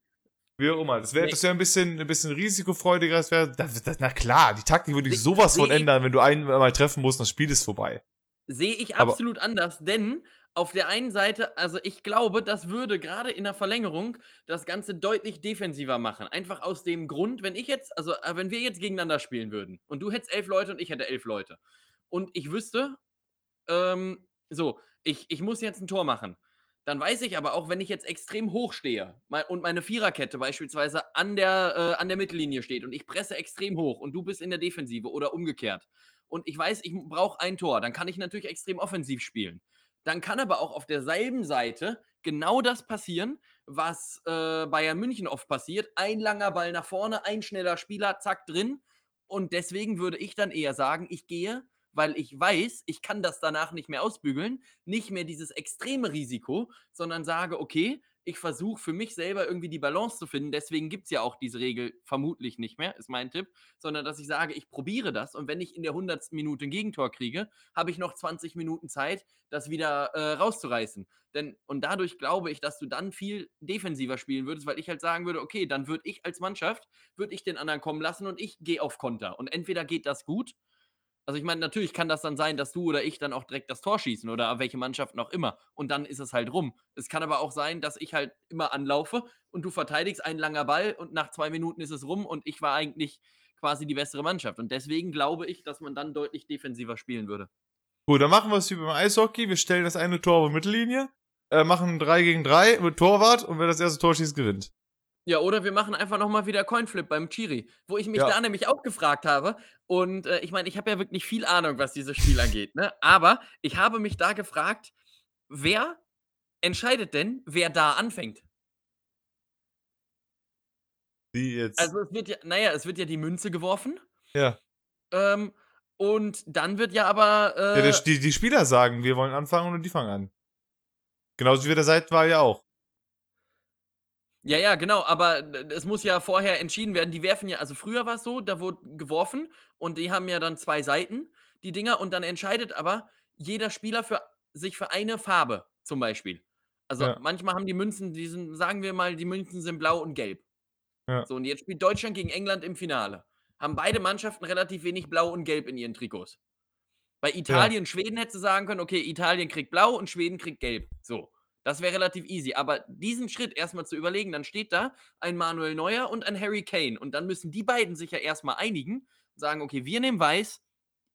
wie auch immer. Das wäre Nee. das wär ein bisschen, ein bisschen risikofreudiger. Das wär, das, das, na klar, die Taktik würde ich sowas von ändern, wenn du einen mal treffen musst, das Spiel ist vorbei. Sehe ich Aber- absolut anders, denn auf der einen Seite, also ich glaube, das würde gerade in der Verlängerung das Ganze deutlich defensiver machen. Einfach aus dem Grund, wenn ich jetzt, also äh, wenn wir jetzt gegeneinander spielen würden und du hättest elf Leute und ich hätte elf Leute und ich wüsste, ähm, so, ich, ich muss jetzt ein Tor machen. Dann weiß ich aber auch, wenn ich jetzt extrem hoch stehe und meine Viererkette beispielsweise an der, äh, an der Mittellinie steht und ich presse extrem hoch und du bist in der Defensive oder umgekehrt und ich weiß, ich brauche ein Tor, dann kann ich natürlich extrem offensiv spielen. Dann kann aber auch auf derselben Seite genau das passieren, was äh, Bayern München oft passiert. Ein langer Ball nach vorne, ein schneller Spieler, zack, drin. Und deswegen würde ich dann eher sagen, ich gehe weil ich weiß, ich kann das danach nicht mehr ausbügeln, nicht mehr dieses extreme Risiko, sondern sage, okay, ich versuche für mich selber irgendwie die Balance zu finden. Deswegen gibt es ja auch diese Regel vermutlich nicht mehr, ist mein Tipp, sondern dass ich sage, ich probiere das und wenn ich in der 100. Minute ein Gegentor kriege, habe ich noch 20 Minuten Zeit, das wieder äh, rauszureißen. Denn, und dadurch glaube ich, dass du dann viel defensiver spielen würdest, weil ich halt sagen würde, okay, dann würde ich als Mannschaft, würde ich den anderen kommen lassen und ich gehe auf Konter. Und entweder geht das gut also ich meine, natürlich kann das dann sein, dass du oder ich dann auch direkt das Tor schießen oder welche Mannschaft noch immer. Und dann ist es halt rum. Es kann aber auch sein, dass ich halt immer anlaufe und du verteidigst ein langer Ball und nach zwei Minuten ist es rum und ich war eigentlich quasi die bessere Mannschaft. Und deswegen glaube ich, dass man dann deutlich defensiver spielen würde. Gut, dann machen wir es wie beim Eishockey. Wir stellen das eine Tor auf Mittellinie, äh, machen 3 gegen 3 mit Torwart und wer das erste Tor schießt, gewinnt. Ja, oder wir machen einfach nochmal wieder Coinflip beim Chiri, wo ich mich ja. da nämlich auch gefragt habe. Und äh, ich meine, ich habe ja wirklich viel Ahnung, was dieses Spiel angeht. Ne? Aber ich habe mich da gefragt, wer entscheidet denn, wer da anfängt? Wie jetzt? Also es wird ja, naja, es wird ja die Münze geworfen. Ja. Ähm, und dann wird ja aber. Äh, ja, die, die Spieler sagen, wir wollen anfangen und die fangen an. Genauso wie der Seitenwahl ja auch. Ja, ja, genau, aber es muss ja vorher entschieden werden. Die werfen ja, also früher war es so, da wurde geworfen und die haben ja dann zwei Seiten, die Dinger, und dann entscheidet aber jeder Spieler für sich für eine Farbe zum Beispiel. Also ja. manchmal haben die Münzen, die sind, sagen wir mal, die Münzen sind blau und gelb. Ja. So, und jetzt spielt Deutschland gegen England im Finale. Haben beide Mannschaften relativ wenig blau und gelb in ihren Trikots. Bei Italien, ja. Schweden hätte sagen können, okay, Italien kriegt blau und Schweden kriegt gelb. So. Das wäre relativ easy. Aber diesen Schritt erstmal zu überlegen, dann steht da ein Manuel Neuer und ein Harry Kane. Und dann müssen die beiden sich ja erstmal einigen und sagen, okay, wir nehmen weiß,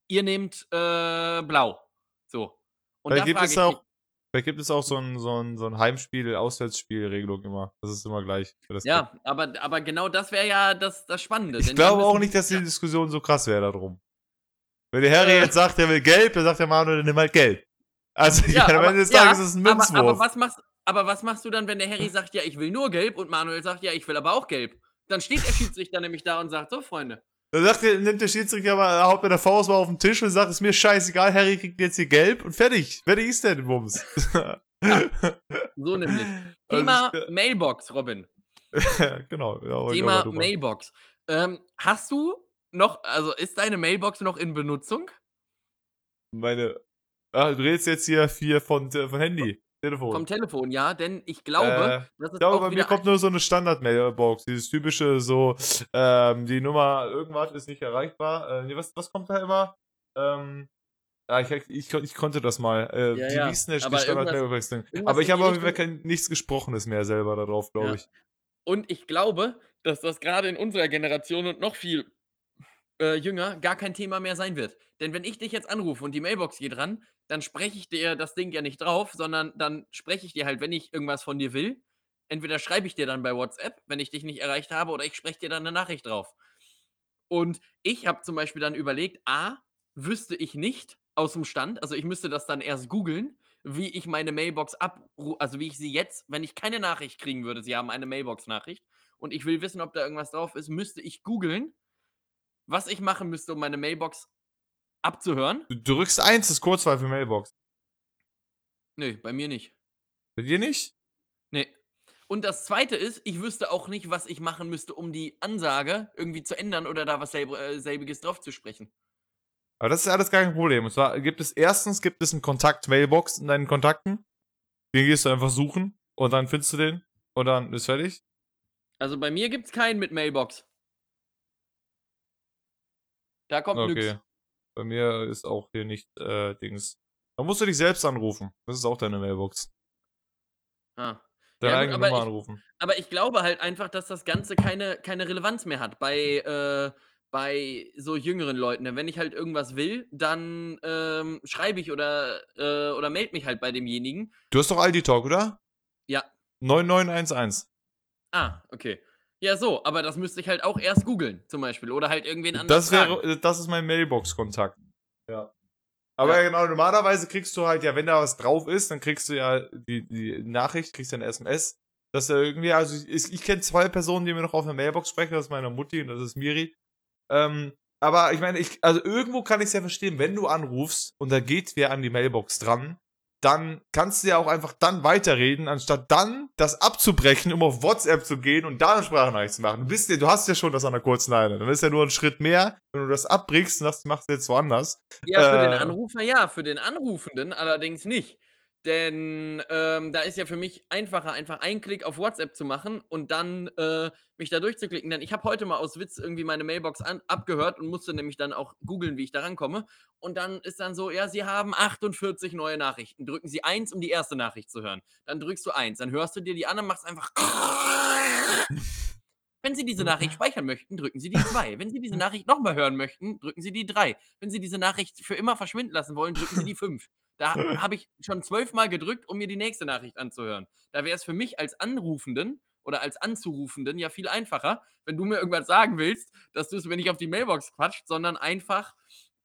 ihr nehmt äh, blau. So. Und da gibt es auch, Vielleicht gibt es auch so ein, so ein, so ein Heimspiel, Auswärtsspielregelung immer. Das ist immer gleich. ja, aber, aber genau das wäre ja das, das Spannende. Ich glaube auch nicht, dass die Diskussion so krass wäre darum. Wenn der Harry äh, jetzt sagt, er will gelb, dann sagt der Manuel, dann nimm halt gelb. Also ja, am Ende des Tages ja, ist es ein Münzwurf. Aber, aber, was machst, aber was machst du dann, wenn der Harry sagt, ja, ich will nur gelb und Manuel sagt, ja, ich will aber auch gelb? Dann steht der Schiedsrichter nämlich da und sagt, so, Freunde. Dann sagt der, nimmt der Schiedsrichter mal, haut mit der Faust mal auf den Tisch und sagt, ist mir scheißegal, Harry kriegt jetzt hier gelb und fertig. Fertig ist der, den Wumms. Ja, [LAUGHS] so nämlich. Thema Mailbox, Robin. [LAUGHS] genau. Ja, Thema Mailbox. Ähm, hast du noch, also ist deine Mailbox noch in Benutzung? Meine Ah, du redest jetzt hier, hier von, von Handy. Telefon. Vom Telefon, ja, denn ich glaube, äh, das ist ich glaube, bei mir kommt nur so eine Standard-Mailbox, dieses typische so, ähm, die Nummer irgendwas ist nicht erreichbar. Äh, nee, was, was kommt da immer? Ähm, ja, ich, ich, ich konnte das mal. Äh, ja, die ja. hieß eine Standard-Mailbox. Aber ich habe auf jeden Fall kein, nichts Gesprochenes mehr selber darauf, glaube ja. ich. Und ich glaube, dass das gerade in unserer Generation und noch viel äh, jünger gar kein Thema mehr sein wird. Denn wenn ich dich jetzt anrufe und die Mailbox geht ran, dann spreche ich dir das Ding ja nicht drauf, sondern dann spreche ich dir halt, wenn ich irgendwas von dir will. Entweder schreibe ich dir dann bei WhatsApp, wenn ich dich nicht erreicht habe, oder ich spreche dir dann eine Nachricht drauf. Und ich habe zum Beispiel dann überlegt, A, wüsste ich nicht aus dem Stand, also ich müsste das dann erst googeln, wie ich meine Mailbox ab, also wie ich sie jetzt, wenn ich keine Nachricht kriegen würde, sie haben eine Mailbox-Nachricht und ich will wissen, ob da irgendwas drauf ist, müsste ich googeln, was ich machen müsste, um meine Mailbox abzuhören. Du drückst eins, das Kurzwahl für Mailbox. Nö, bei mir nicht. Bei dir nicht? Nee. Und das zweite ist, ich wüsste auch nicht, was ich machen müsste, um die Ansage irgendwie zu ändern oder da was selb äh, selbiges drauf zu sprechen. Aber das ist alles gar kein Problem. Und zwar gibt es erstens gibt es einen Kontakt-Mailbox in deinen Kontakten. Den gehst du einfach suchen und dann findest du den und dann ist fertig. Also bei mir gibt es keinen mit Mailbox. Da kommt okay. nichts. Bei mir ist auch hier nicht äh, Dings. Da musst du dich selbst anrufen. Das ist auch deine Mailbox. Ah. Deine ja, eigene Nummer ich, anrufen. Aber ich glaube halt einfach, dass das Ganze keine, keine Relevanz mehr hat. Bei, äh, bei so jüngeren Leuten. Denn wenn ich halt irgendwas will, dann ähm, schreibe ich oder, äh, oder melde mich halt bei demjenigen. Du hast doch Aldi Talk, oder? Ja. 9911. Ah, okay. Ja, so, aber das müsste ich halt auch erst googeln, zum Beispiel. Oder halt irgendwen anders. Das wäre, das ist mein Mailbox-Kontakt. Ja. Aber Ja. genau, normalerweise kriegst du halt, ja, wenn da was drauf ist, dann kriegst du ja die, die Nachricht, kriegst du eine SMS. Dass er irgendwie, also ich, ich kenne zwei Personen, die mir noch auf der Mailbox sprechen, das ist meine Mutti und das ist Miri. Ähm, aber ich meine, ich, also irgendwo kann ich es ja verstehen, wenn du anrufst und da geht wer an die Mailbox dran, dann kannst du ja auch einfach dann weiterreden, anstatt dann das abzubrechen, um auf WhatsApp zu gehen und da eine Sprachnachricht zu machen. Du bist ja, du hast ja schon das an der kurzen Leine. Dann ist ja nur ein Schritt mehr, wenn du das abbrichst und das machst du jetzt woanders. Ja, für den Äh. Anrufer ja, für den Anrufenden allerdings nicht. Denn ähm, da ist ja für mich einfacher, einfach einen Klick auf WhatsApp zu machen und dann äh, mich da durchzuklicken. Denn ich habe heute mal aus Witz irgendwie meine Mailbox an, abgehört und musste nämlich dann auch googeln, wie ich da rankomme. Und dann ist dann so, ja, Sie haben 48 neue Nachrichten. Drücken Sie eins, um die erste Nachricht zu hören. Dann drückst du eins, dann hörst du dir die an und machst einfach. [LAUGHS] Wenn Sie diese Nachricht speichern möchten, drücken Sie die 2. Wenn Sie diese [LAUGHS] Nachricht nochmal hören möchten, drücken Sie die 3. Wenn Sie diese Nachricht für immer verschwinden lassen wollen, drücken Sie die 5. Da [LAUGHS] habe ich schon zwölfmal gedrückt, um mir die nächste Nachricht anzuhören. Da wäre es für mich als Anrufenden oder als Anzurufenden ja viel einfacher, wenn du mir irgendwas sagen willst, dass du es mir nicht auf die Mailbox quatscht, sondern einfach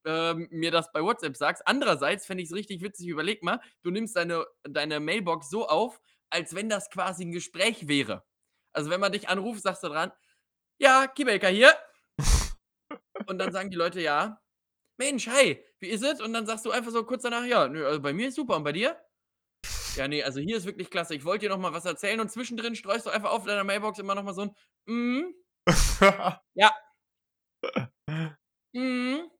ähm, mir das bei WhatsApp sagst. Andererseits fände ich es richtig witzig, überleg mal, du nimmst deine, deine Mailbox so auf, als wenn das quasi ein Gespräch wäre. Also wenn man dich anruft, sagst du dran, ja, Kibelka hier. [LAUGHS] Und dann sagen die Leute, ja. Mensch, hi, wie ist es? Und dann sagst du einfach so kurz danach, ja, nö, also bei mir ist super und bei dir? Ja, nee, also hier ist wirklich klasse. Ich wollte dir noch mal was erzählen und zwischendrin streust du einfach auf deiner Mailbox immer noch mal so ein mhm, [LAUGHS] mhm.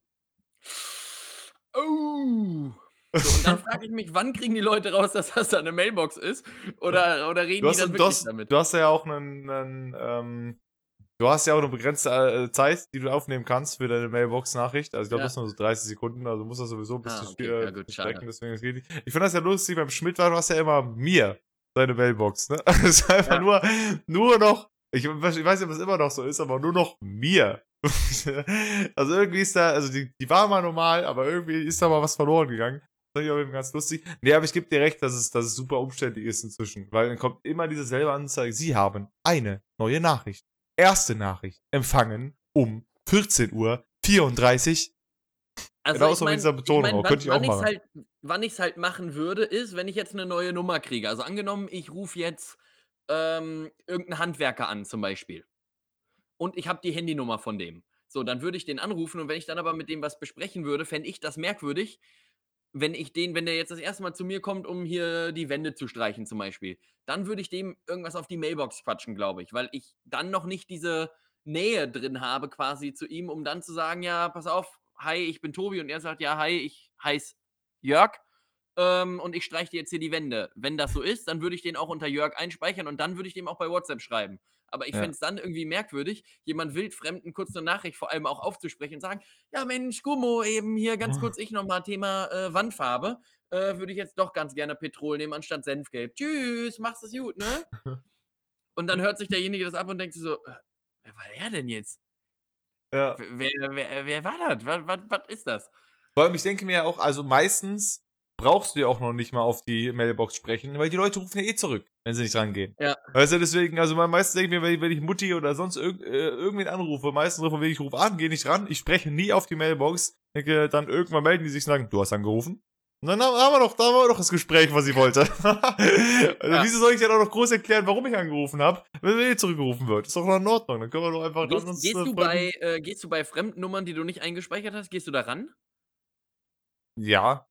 Oh. So, und dann frage ich mich, wann kriegen die Leute raus, dass das da eine Mailbox ist? Oder, oder reden die dann wirklich hast, damit? du hast ja auch einen, einen ähm, du hast ja auch eine begrenzte äh, Zeit, die du aufnehmen kannst für deine Mailbox-Nachricht. Also ich glaube, Ja. das sind nur so 30 Sekunden, also du musst das sowieso bis Ah, zu okay, äh, ja gut, strecken, deswegen das geht nicht. Ich finde das ja lustig, beim Schmidt war, du hast ja immer mir deine Mailbox, ne? [LAUGHS] Es ist einfach Ja. nur, nur noch, ich, ich weiß nicht, ob es immer noch so ist, aber nur noch mir. [LAUGHS] also irgendwie ist da, also die, die war mal normal, aber irgendwie ist da mal was verloren gegangen. Das ist aber ganz lustig. Nee, aber ich gebe dir recht, dass es, dass es super umständlich ist inzwischen. Weil dann kommt immer diese selbe Anzeige. Sie haben eine neue Nachricht. Erste Nachricht empfangen um 14 Uhr 34. Also Genauso ich mit dieser Betonung, Ich mein, könnte ich auch machen. halt, wann ich es halt machen würde, ist, wenn ich jetzt eine neue Nummer kriege. Also angenommen, ich rufe jetzt ähm, irgendeinen Handwerker an zum Beispiel. Und ich habe die Handynummer von dem. So, dann würde ich den anrufen und wenn ich dann aber mit dem was besprechen würde, fände ich das merkwürdig, wenn ich den, wenn der jetzt das erste Mal zu mir kommt, um hier die Wände zu streichen zum Beispiel, dann würde ich dem irgendwas auf die Mailbox quatschen, glaube ich, weil ich dann noch nicht diese Nähe drin habe quasi zu ihm, um dann zu sagen, ja, pass auf, hi, ich bin Tobi und er sagt, ja, hi, ich heiße Jörg ähm, und ich streiche dir jetzt hier die Wände. Wenn das so ist, dann würde ich den auch unter Jörg einspeichern und dann würde ich dem auch bei WhatsApp schreiben. Aber ich Ja. fände es dann irgendwie merkwürdig, jemand wildfremden kurz eine Nachricht vor allem auch aufzusprechen und sagen, ja Mensch, Gummo, eben hier ganz kurz ich nochmal Thema äh, Wandfarbe. Äh, würde ich jetzt doch ganz gerne Petrol nehmen anstatt Senfgelb. Tschüss, mach's es gut, ne? [LAUGHS] Und dann hört sich derjenige das ab und denkt sich so, äh, wer war der denn jetzt? Ja. Wer, wer, wer war das? Was, was, was ist das? Vor allem, ich denke mir ja auch, also meistens brauchst du ja auch noch nicht mal auf die Mailbox sprechen, weil die Leute rufen ja eh zurück, wenn sie nicht rangehen. Ja. Weißt du, deswegen, also meistens denke ich mir, wenn ich, wenn ich Mutti oder sonst irg äh, irgendwen anrufe, meistens rufe ich, rufe an, gehe nicht ran, ich spreche nie auf die Mailbox, denke, dann irgendwann melden die sich und sagen, du hast angerufen. Und dann haben haben wir doch, da haben wir doch das Gespräch, was ich wollte. [LAUGHS] also, Ja. Wieso soll ich denn auch noch groß erklären, warum ich angerufen habe, wenn mir eh zurückgerufen wird? Ist doch noch in Ordnung, dann können wir doch einfach Gehst, uns, gehst, äh, du bei, äh, gehst du bei fremden Nummern, die du nicht eingespeichert hast, gehst du da ran? Ja,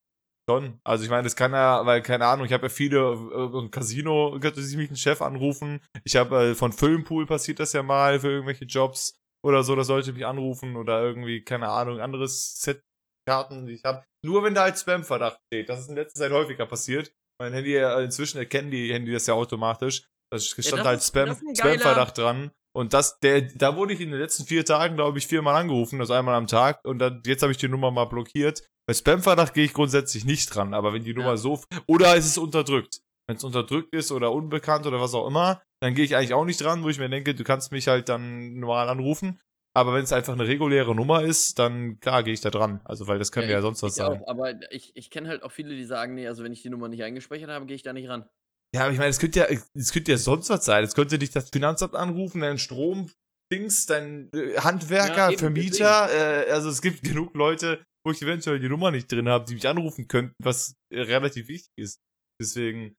schon. Also ich meine, das kann ja, weil, keine Ahnung, ich habe ja viele, äh, im Casino könnte sich mich ein Chef anrufen. Ich habe äh, von Filmpool passiert das ja mal für irgendwelche Jobs oder so, das sollte mich anrufen oder irgendwie, keine Ahnung, anderes Set Karten, die ich habe. Nur wenn da halt Spam-Verdacht steht. Das ist in letzter Zeit häufiger passiert. Mein Handy, äh, inzwischen erkennen die Handy das ja automatisch. Da stand das halt ist- Spam, Spam-Verdacht dran. Und das, der, da wurde ich in den letzten vier Tagen, glaube ich, viermal angerufen, also einmal am Tag. Und dann, jetzt habe ich die Nummer mal blockiert. Bei Spam-Verdacht gehe ich grundsätzlich nicht dran, aber wenn die Nummer Ja. so, oder ist es unterdrückt. Wenn es unterdrückt ist oder unbekannt oder was auch immer, dann gehe ich eigentlich auch nicht dran, wo ich mir denke, du kannst mich halt dann normal anrufen. Aber wenn es einfach eine reguläre Nummer ist, dann klar gehe ich da dran. Also, weil das könnte ja, ich, sonst was sein. auch, aber ich, ich kenne halt auch viele, die sagen, nee, also wenn ich die Nummer nicht eingespeichert habe, gehe ich da nicht ran. Ja, aber ich meine, es könnte ja, es könnte ja sonst was sein. Es könnte dich das Finanzamt anrufen, dein Strom, Dings, dein äh, Handwerker, Ja, Vermieter. Äh, also es gibt [LAUGHS] genug Leute, wo ich eventuell die Nummer nicht drin habe, die mich anrufen könnten, was äh, relativ wichtig ist. Deswegen,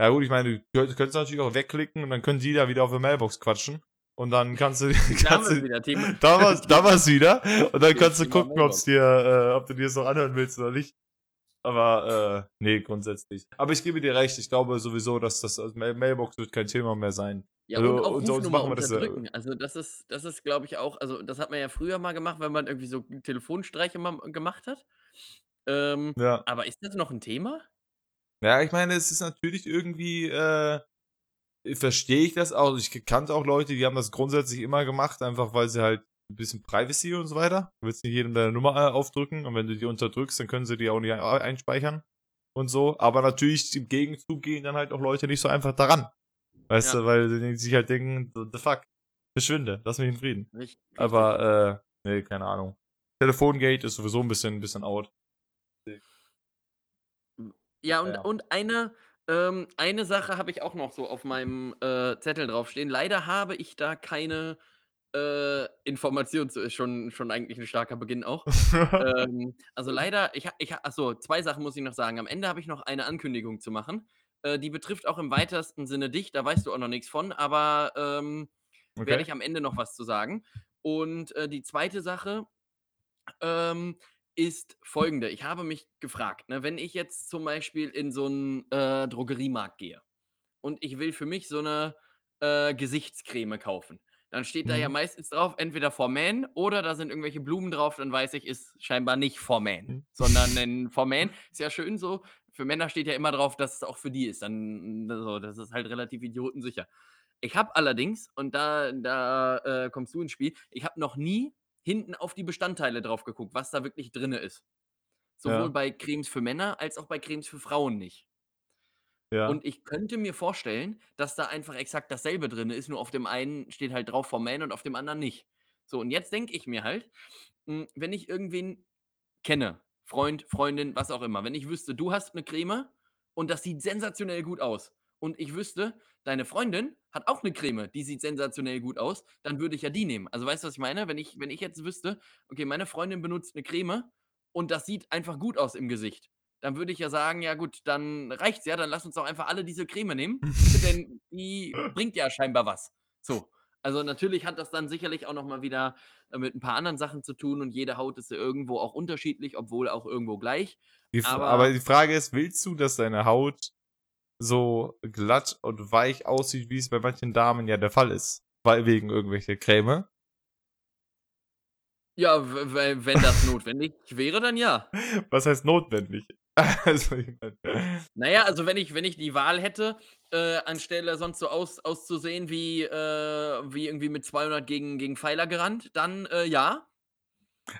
ja gut, ich meine, du könnt- könntest natürlich auch wegklicken und dann können die da wieder auf der Mailbox quatschen. Und dann kannst du, [LAUGHS] kannst du wieder Thema. da war's, da war's wieder. Und dann [LAUGHS] kannst du gucken, ob's dir, äh, ob du dir das noch anhören willst oder nicht. Aber, äh, nee, grundsätzlich. Aber ich gebe dir recht, ich glaube sowieso, dass das also Mail Mailbox wird kein Thema mehr sein. Ja, Also, und auch und Rufnummer machen wir das unterdrücken. Also das ist, das ist, glaube ich, auch, also das hat man ja früher mal gemacht, wenn man irgendwie so Telefonstreiche mal gemacht hat. Ähm, Ja. aber ist das noch ein Thema? Ja, ich meine, es ist natürlich irgendwie, äh, verstehe ich das auch. Ich kannte auch Leute, die haben das grundsätzlich immer gemacht, einfach weil sie halt ein bisschen Privacy und so weiter. Du willst nicht jedem deine Nummer äh, aufdrücken und wenn du die unterdrückst, dann können sie die auch nicht ein- einspeichern und so. Aber natürlich im Gegenzug gehen dann halt auch Leute nicht so einfach daran. Weißt Ja. du, weil sie sich halt denken, the fuck, verschwinde, lass mich in Frieden. Richtig. Aber, äh, nee, keine Ahnung. Telefongate ist sowieso ein bisschen, ein bisschen out. Ja, und, Ja. und eine, ähm, eine Sache habe ich auch noch so auf meinem äh, Zettel draufstehen. Leider habe ich da keine äh, Information zu. Ist schon, schon eigentlich ein starker Beginn auch. [LAUGHS] ähm, also leider, ich, ha- ich, ha- achso, zwei Sachen muss ich noch sagen. Am Ende habe ich noch eine Ankündigung zu machen. Äh, die betrifft auch im weitesten Sinne dich. Da weißt du auch noch nichts von, aber ähm, werde okay. ich am Ende noch was zu sagen. Und äh, die zweite Sache ähm, ist folgende. Ich habe mich gefragt, ne, wenn ich jetzt zum Beispiel in so einen äh, Drogeriemarkt gehe und ich will für mich so eine äh, Gesichtscreme kaufen, dann steht da ja Mhm. meistens drauf, entweder for Man oder da sind irgendwelche Blumen drauf, dann weiß ich, ist scheinbar nicht for Man, Mhm. sondern ein [LAUGHS] for Man ist ja schön so. Für Männer steht ja immer drauf, dass es auch für die ist. Dann, so, das ist halt relativ idiotensicher. Ich habe allerdings, und da, da äh, kommst du ins Spiel, ich habe noch nie hinten auf die Bestandteile drauf geguckt, was da wirklich drin ist. Sowohl Ja. bei Cremes für Männer als auch bei Cremes für Frauen nicht. Ja. Und ich könnte mir vorstellen, dass da einfach exakt dasselbe drin ist, nur auf dem einen steht halt drauf for Man und auf dem anderen nicht. So, und jetzt denke ich mir halt, mh, wenn ich irgendwen kenne, Freund, Freundin, was auch immer, wenn ich wüsste, du hast eine Creme und das sieht sensationell gut aus und ich wüsste, deine Freundin hat auch eine Creme, die sieht sensationell gut aus, dann würde ich ja die nehmen. Also weißt du, was ich meine? Wenn ich, wenn ich jetzt wüsste, okay, meine Freundin benutzt eine Creme und das sieht einfach gut aus im Gesicht, dann würde ich ja sagen, ja gut, dann reicht's ja, dann lass uns doch einfach alle diese Creme nehmen, [LAUGHS] denn die bringt ja scheinbar was. So. Also natürlich hat das dann sicherlich auch noch mal wieder äh, mit ein paar anderen Sachen zu tun und jede Haut ist ja irgendwo auch unterschiedlich, obwohl auch irgendwo gleich. Die, Aber- aber die Frage ist, willst du, dass deine Haut so glatt und weich aussieht, wie es bei manchen Damen ja der Fall ist? Weil wegen irgendwelcher Creme? Ja, wenn das notwendig wäre, dann ja. [LAUGHS] Was heißt notwendig? [LAUGHS] also, Naja, also wenn ich, wenn ich die Wahl hätte, äh, anstelle sonst so aus, auszusehen wie, äh, wie irgendwie mit 200 gegen, gegen Pfeiler gerannt, dann äh, ja.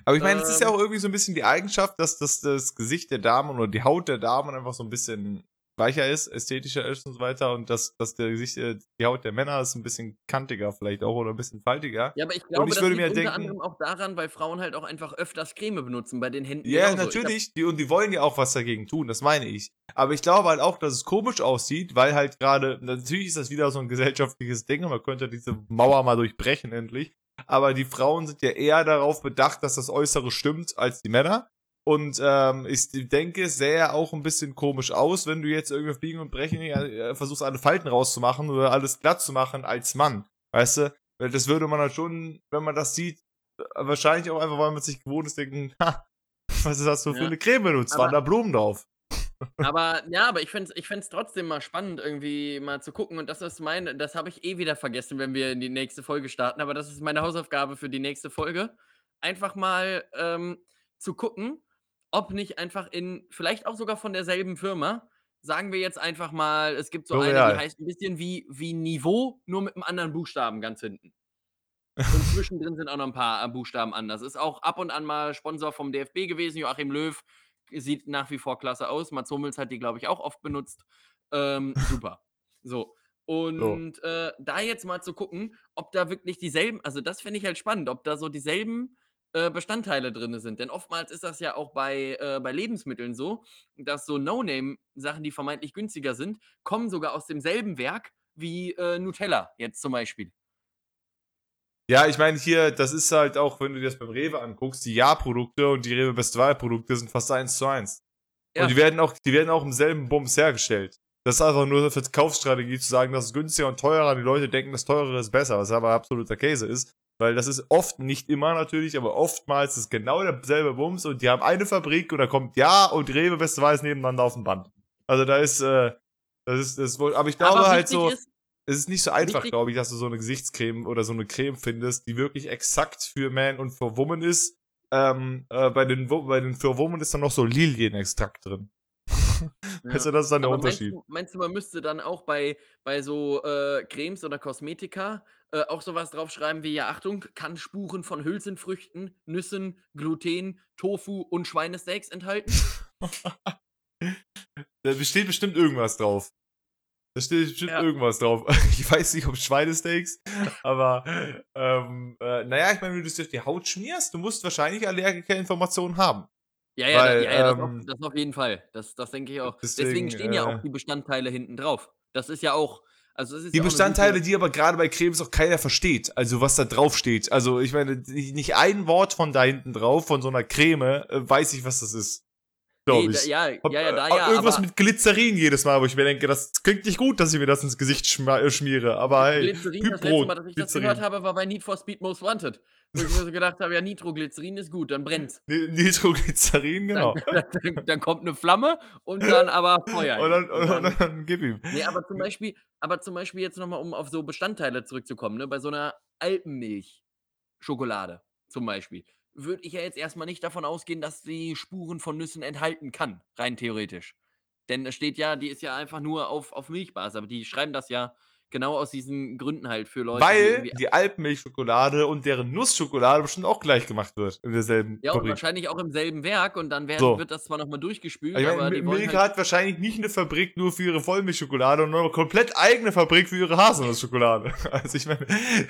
aber ich meine, es ist ja Ähm. auch irgendwie so ein bisschen die Eigenschaft, dass das, das Gesicht der Damen oder die Haut der Damen einfach so ein bisschen weicher ist, ästhetischer ist und so weiter und dass, dass der Gesicht, äh, die Haut der Männer ist ein bisschen kantiger vielleicht auch oder ein bisschen faltiger. Ja, aber ich glaube, ich das würde liegt mir unter denken- anderem auch daran, weil Frauen halt auch einfach öfters Creme benutzen, bei den Händen Ja, genauso. Ich hab- natürlich. Die, und die wollen ja auch was dagegen tun, das meine ich. Aber ich glaube halt auch, dass es komisch aussieht, weil halt gerade, natürlich ist das wieder so ein gesellschaftliches Ding man könnte diese Mauer mal durchbrechen endlich. Aber die Frauen sind ja eher darauf bedacht, dass das Äußere stimmt, als die Männer. Und ähm, ich denke, es sähe auch ein bisschen komisch aus, wenn du jetzt irgendwie auf Biegen und Brechen äh, versuchst, alle Falten rauszumachen oder alles glatt zu machen als Mann. Weißt du? Weil das würde man halt schon, wenn man das sieht, äh, wahrscheinlich auch einfach, weil man sich gewohnt ist, denken, [LAUGHS] ha, was ist das so für Ja. eine Creme benutzt? Waren da Blumen drauf? [LAUGHS] Aber ja, aber ich fände es ich trotzdem mal spannend, irgendwie mal zu gucken. Und das ist mein, das habe ich eh wieder vergessen, wenn wir in die nächste Folge starten. Aber das ist meine Hausaufgabe für die nächste Folge. Einfach mal ähm, zu gucken, ob nicht einfach in, vielleicht auch sogar von derselben Firma, sagen wir jetzt einfach mal, es gibt so eine, L'Oreal. die heißt ein bisschen wie, wie Niveau, nur mit einem anderen Buchstaben ganz hinten. Und zwischendrin sind auch noch ein paar äh, Buchstaben anders. Ist auch ab und an mal Sponsor vom DFB gewesen, Joachim Löw. Sieht nach wie vor klasse aus. Mats Hummels hat die, glaube ich, auch oft benutzt. Ähm, super. So. Und, äh, da jetzt mal zu gucken, ob da wirklich dieselben also, das fände ich halt spannend, ob da so dieselben, äh, Bestandteile drinne sind. Denn oftmals ist das ja auch bei äh, bei Lebensmitteln so, dass so No-Name-Sachen, die vermeintlich günstiger sind, kommen sogar aus demselben Werk wie, äh, Nutella jetzt zum Beispiel. Ja, ich meine hier, das ist halt auch, wenn du dir das beim Rewe anguckst, die Ja-Produkte und die Rewe Bestwahl-Produkte sind fast eins zu eins. Ja. Und die werden auch, die werden auch im selben Bums hergestellt. Das ist einfach nur eine Verkaufsstrategie zu sagen, das ist günstiger und teurer. Die Leute denken, das teurere ist besser, was aber absoluter Käse ist. Weil das ist oft, nicht immer natürlich, aber oftmals ist genau derselbe Bums und die haben eine Fabrik und da kommt Ja und Rewe Westweiß nebeneinander auf dem Band. Also da ist, äh, das ist, das ist wohl, aber ich glaube Aber halt so, ist es ist nicht so einfach, glaube ich, dass du so eine Gesichtscreme oder so eine Creme findest, die wirklich exakt für Man und für Woman ist. Ähm, äh, bei den, bei den für Woman ist dann noch so Lilienextrakt drin. [LAUGHS] Weißt du, das ist dann der Aber meinst Unterschied. du meinst du, man müsste dann auch bei bei so, äh, Cremes oder Kosmetika, äh, auch so was draufschreiben wie: „Ja, Achtung, kann Spuren von Hülsenfrüchten, Nüssen, Gluten, Tofu und Schweinesteaks enthalten?“ [LAUGHS] Da steht bestimmt irgendwas drauf. Da steht bestimmt Ja. irgendwas drauf. [LAUGHS] Ich weiß nicht, ob Schweinesteaks, aber ähm, äh, naja, ich meine, wenn du es dir auf die Haut schmierst, du musst wahrscheinlich Allergikerinformationen haben. Ja, ja, Weil, da ja, ja, das auf ähm, das auf jeden Fall. Das das denke ich auch. deswegen, Deswegen stehen ja äh auch die Bestandteile hinten drauf. Das ist ja auch also, Die Bestandteile, die aber gerade bei Cremes auch keiner versteht. Also was da drauf steht. Also ich meine, nicht nicht ein Wort von da hinten drauf, von so einer Creme, äh, weiß ich, was das ist. Glaube Ne, da ich. ja, Hab, ja, ja, da äh, ja, irgendwas aber mit Glycerin jedes Mal, wo ich mir denke, das klingt nicht gut, dass ich mir das ins Gesicht äh, schmiere. Aber hey, Glycerin, das letzte Hypro, Mal, dass ich das Glycerin. gehört habe, war bei Need for Speed Most Wanted. Wo ich mir so gedacht habe: „Ja, Nitroglycerin ist gut, dann brennt's.“ [LAUGHS] Ni- Nitroglycerin, genau. [LAUGHS] Dann dann dann kommt 'ne Flamme und dann [LAUGHS] aber Feuer. Und dann, Und und dann dann gib ihm. ne, aber zum Beispiel aber zum Beispiel jetzt noch mal, um auf so Bestandteile zurückzukommen, ne, bei so 'ner Alpenmilch-Schokolade zum Beispiel, würde ich ja jetzt erst mal nicht davon ausgehen, dass die Spuren von Nüssen enthalten kann, rein theoretisch. Denn es steht ja die ist ja einfach nur auf auf Milchbasis, aber die schreiben das ja genau aus diesen Gründen halt für Leute, die Weil irgendwie die Alpenmilchschokolade und deren Nussschokolade bestimmt auch gleich gemacht wird in derselben ja, und Fabrik. wahrscheinlich auch im selben Werk und dann werden So. wird das zwar noch mal durchgespült, meine, aber die wollen Milka halt hat wahrscheinlich nicht eine Fabrik nur für ihre Vollmilchschokolade und eine komplett eigene Fabrik für ihre Haselnussschokolade. [LAUGHS] Also ich meine,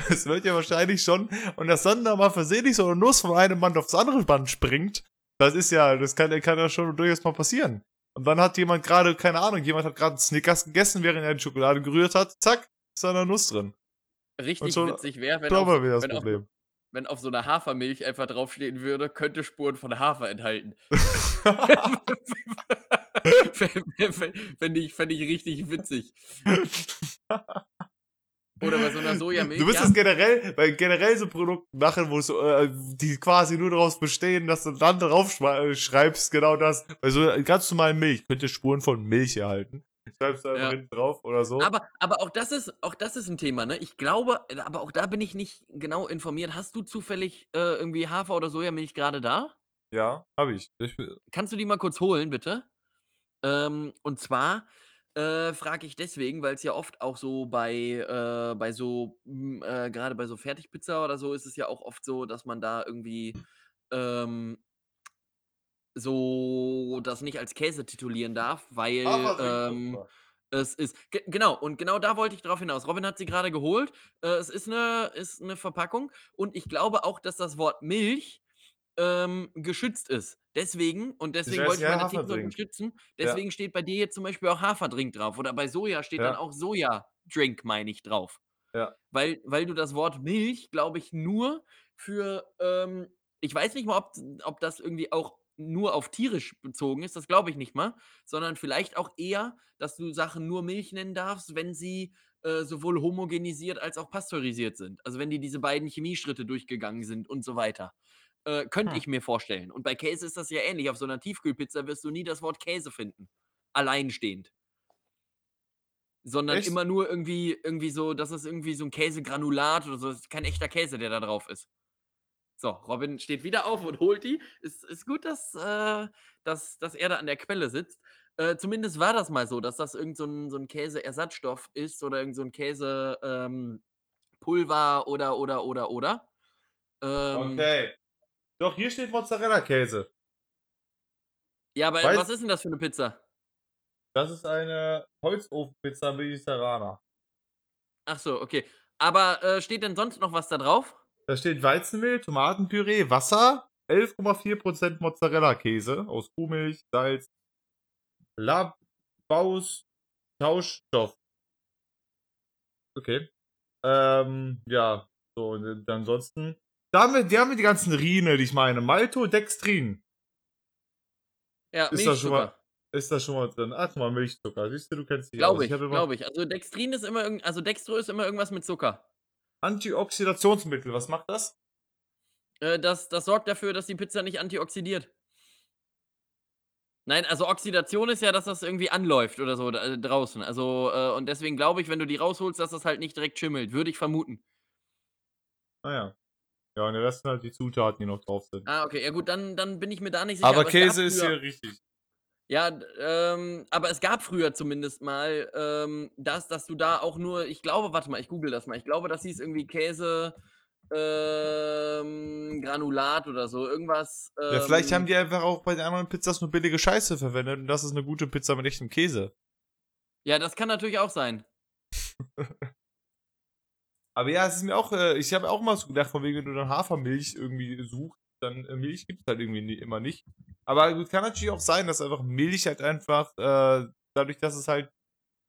das wird ja wahrscheinlich schon, und dass dann da mal versehentlich so eine Nuss von einem Band aufs andere Band springt, das ist ja, das kann, kann ja schon durchaus mal passieren. Und dann hat jemand gerade, keine Ahnung, jemand hat gerade Snickers gegessen, während er die Schokolade gerührt hat, zack, ist da eine Nuss drin. richtig schon- witzig wäre, wenn auf wieder das wenn auf wenn auf so 'ner Hafermilch einfach draufstehen würde: „Könnte Spuren von Hafer enthalten.“ Fä fä Fände ich fände ich richtig witzig. [LAUGHS] Oder bei so 'ner Sojamilch, Du ja. das generell, weil generell so Produkte machen, wo so, äh, die quasi nur daraus bestehen, dass du dann drauf äh, schreibst, genau das. Bei so ganz normalen Milch könnte Spuren von Milch erhalten. Schreibst du einfach Ja. hinten drauf oder so. Aber aber auch das ist auch das ist 'n Thema, ne? Ich glaube aber auch da bin ich nicht genau informiert. Hast du zufällig, äh, irgendwie Hafer oder Sojamilch grade da? ja, habe ich. ich. Kannst du die mal kurz holen, bitte? Ähm, und zwar, äh, frage ich deswegen, weil's ja oft auch so bei äh, bei so, hm, äh grade bei so Fertigpizza oder so ist es ja auch oft so, dass man da irgendwie, ähm so das nicht als Käse titulieren darf, weil, ähm, es ist ge genau, und genau da wollte ich drauf hinaus. Robin hat sie grade geholt. Äh, es ist 'ne ist 'ne Verpackung und ich glaube auch, dass das Wort Milch, ähm, geschützt ist. Deswegen und deswegen wollte ich ja meine These Haferdrink. unterstützen. Ja. Deswegen steht bei dir jetzt zum Beispiel auch Haferdrink drauf oder bei Soja steht dann Ja. auch Sojadrink, meine ich, drauf. Ja. Weil weil du das Wort Milch, glaube ich, nur für, ähm ich weiß nicht mal, ob ob das irgendwie auch nur auf tierisch bezogen ist, das glaube ich nicht mal, sondern vielleicht auch eher, dass du Sachen nur Milch nennen darfst, wenn sie, äh, sowohl homogenisiert als auch pasteurisiert sind. Also, wenn die diese beiden Chemieschritte durchgegangen sind und so weiter. Äh, könnte Hm. ich mir vorstellen. Und bei Käse ist das ja ähnlich. Auf so 'ner Tiefkühlpizza wirst du nie das Wort Käse finden, alleinstehend. Sondern Echt? immer nur irgendwie irgendwie so das ist irgendwie so 'n Käsegranulat oder so. Das ist kein echter Käse, der da drauf ist. So, Robin steht wieder auf und holt die. Ist ist gut, dass äh, dass dass er da an der Quelle sitzt. Äh, zumindest war das mal so, dass das irgend so so 'n Käseersatzstoff ist oder irgend so 'n Käse ähm, Pulver oder, oder, oder, oder. Ähm Okay. Doch, hier steht Mozzarella-Käse. Ja, aber Weiß was ist 'n das für 'ne Pizza? Das ist eine Holzofenpizza Mediterrana. Ach so, okay. Aber, äh, steht denn sonst noch was da drauf? Da steht Weizenmehl, Tomatenpüree, Wasser, 11,4% Mozzarella-Käse aus Kuhmilch, Salz, Labbaus, Tauschstoff. Okay. Ähm, ja, so, und äh, ansonsten. Da haben wir, die haben wir die ganzen Rine, die ich meine. Maltodextrin. Ja, Ist das schon mal, ist das schon mal drin? Ach, mal, Milchzucker. Siehst du, du kennst dich. Glaube ich, immer glaube ich. Also Dextrin ist immer irgend also Dextro ist immer irgendwas mit Zucker. Antioxidationsmittel, was macht das? Äh, das das sorgt dafür, dass die Pizza nicht antioxidiert. Nein, also Oxidation ist ja, dass das irgendwie anläuft oder so da äh, draußen. Also, äh, und deswegen glaube ich, wenn du die rausholst, dass das halt nicht direkt schimmelt, würde ich vermuten. Ah ja. Und der Rest sind halt die Zutaten, die noch drauf sind. Ah, okay, ja gut, dann dann bin ich mir da nicht sicher. Aber gab Käse ist hier richtig. Ja, ähm, aber es gab früher zumindest mal, ähm, das, dass du da auch nur ich glaube warte mal, ich google das mal. Ich glaube, das hieß irgendwie Käse, ähm, Granulat oder so, irgendwas, ähm Ja, vielleicht haben die einfach auch bei den anderen Pizzas nur billige Scheiße verwendet und das ist eine gute Pizza mit echtem Käse. Ja, das kann natürlich auch sein. [LAUGHS] Aber ja, es ist mir auch, äh, ich habe auch mal so gedacht, von wegen, wenn du dann Hafermilch irgendwie suchst, dann äh, Milch gibt es halt irgendwie nie, immer nicht. Aber gut, kann natürlich auch sein, dass einfach Milch halt einfach, äh, dadurch, dass es halt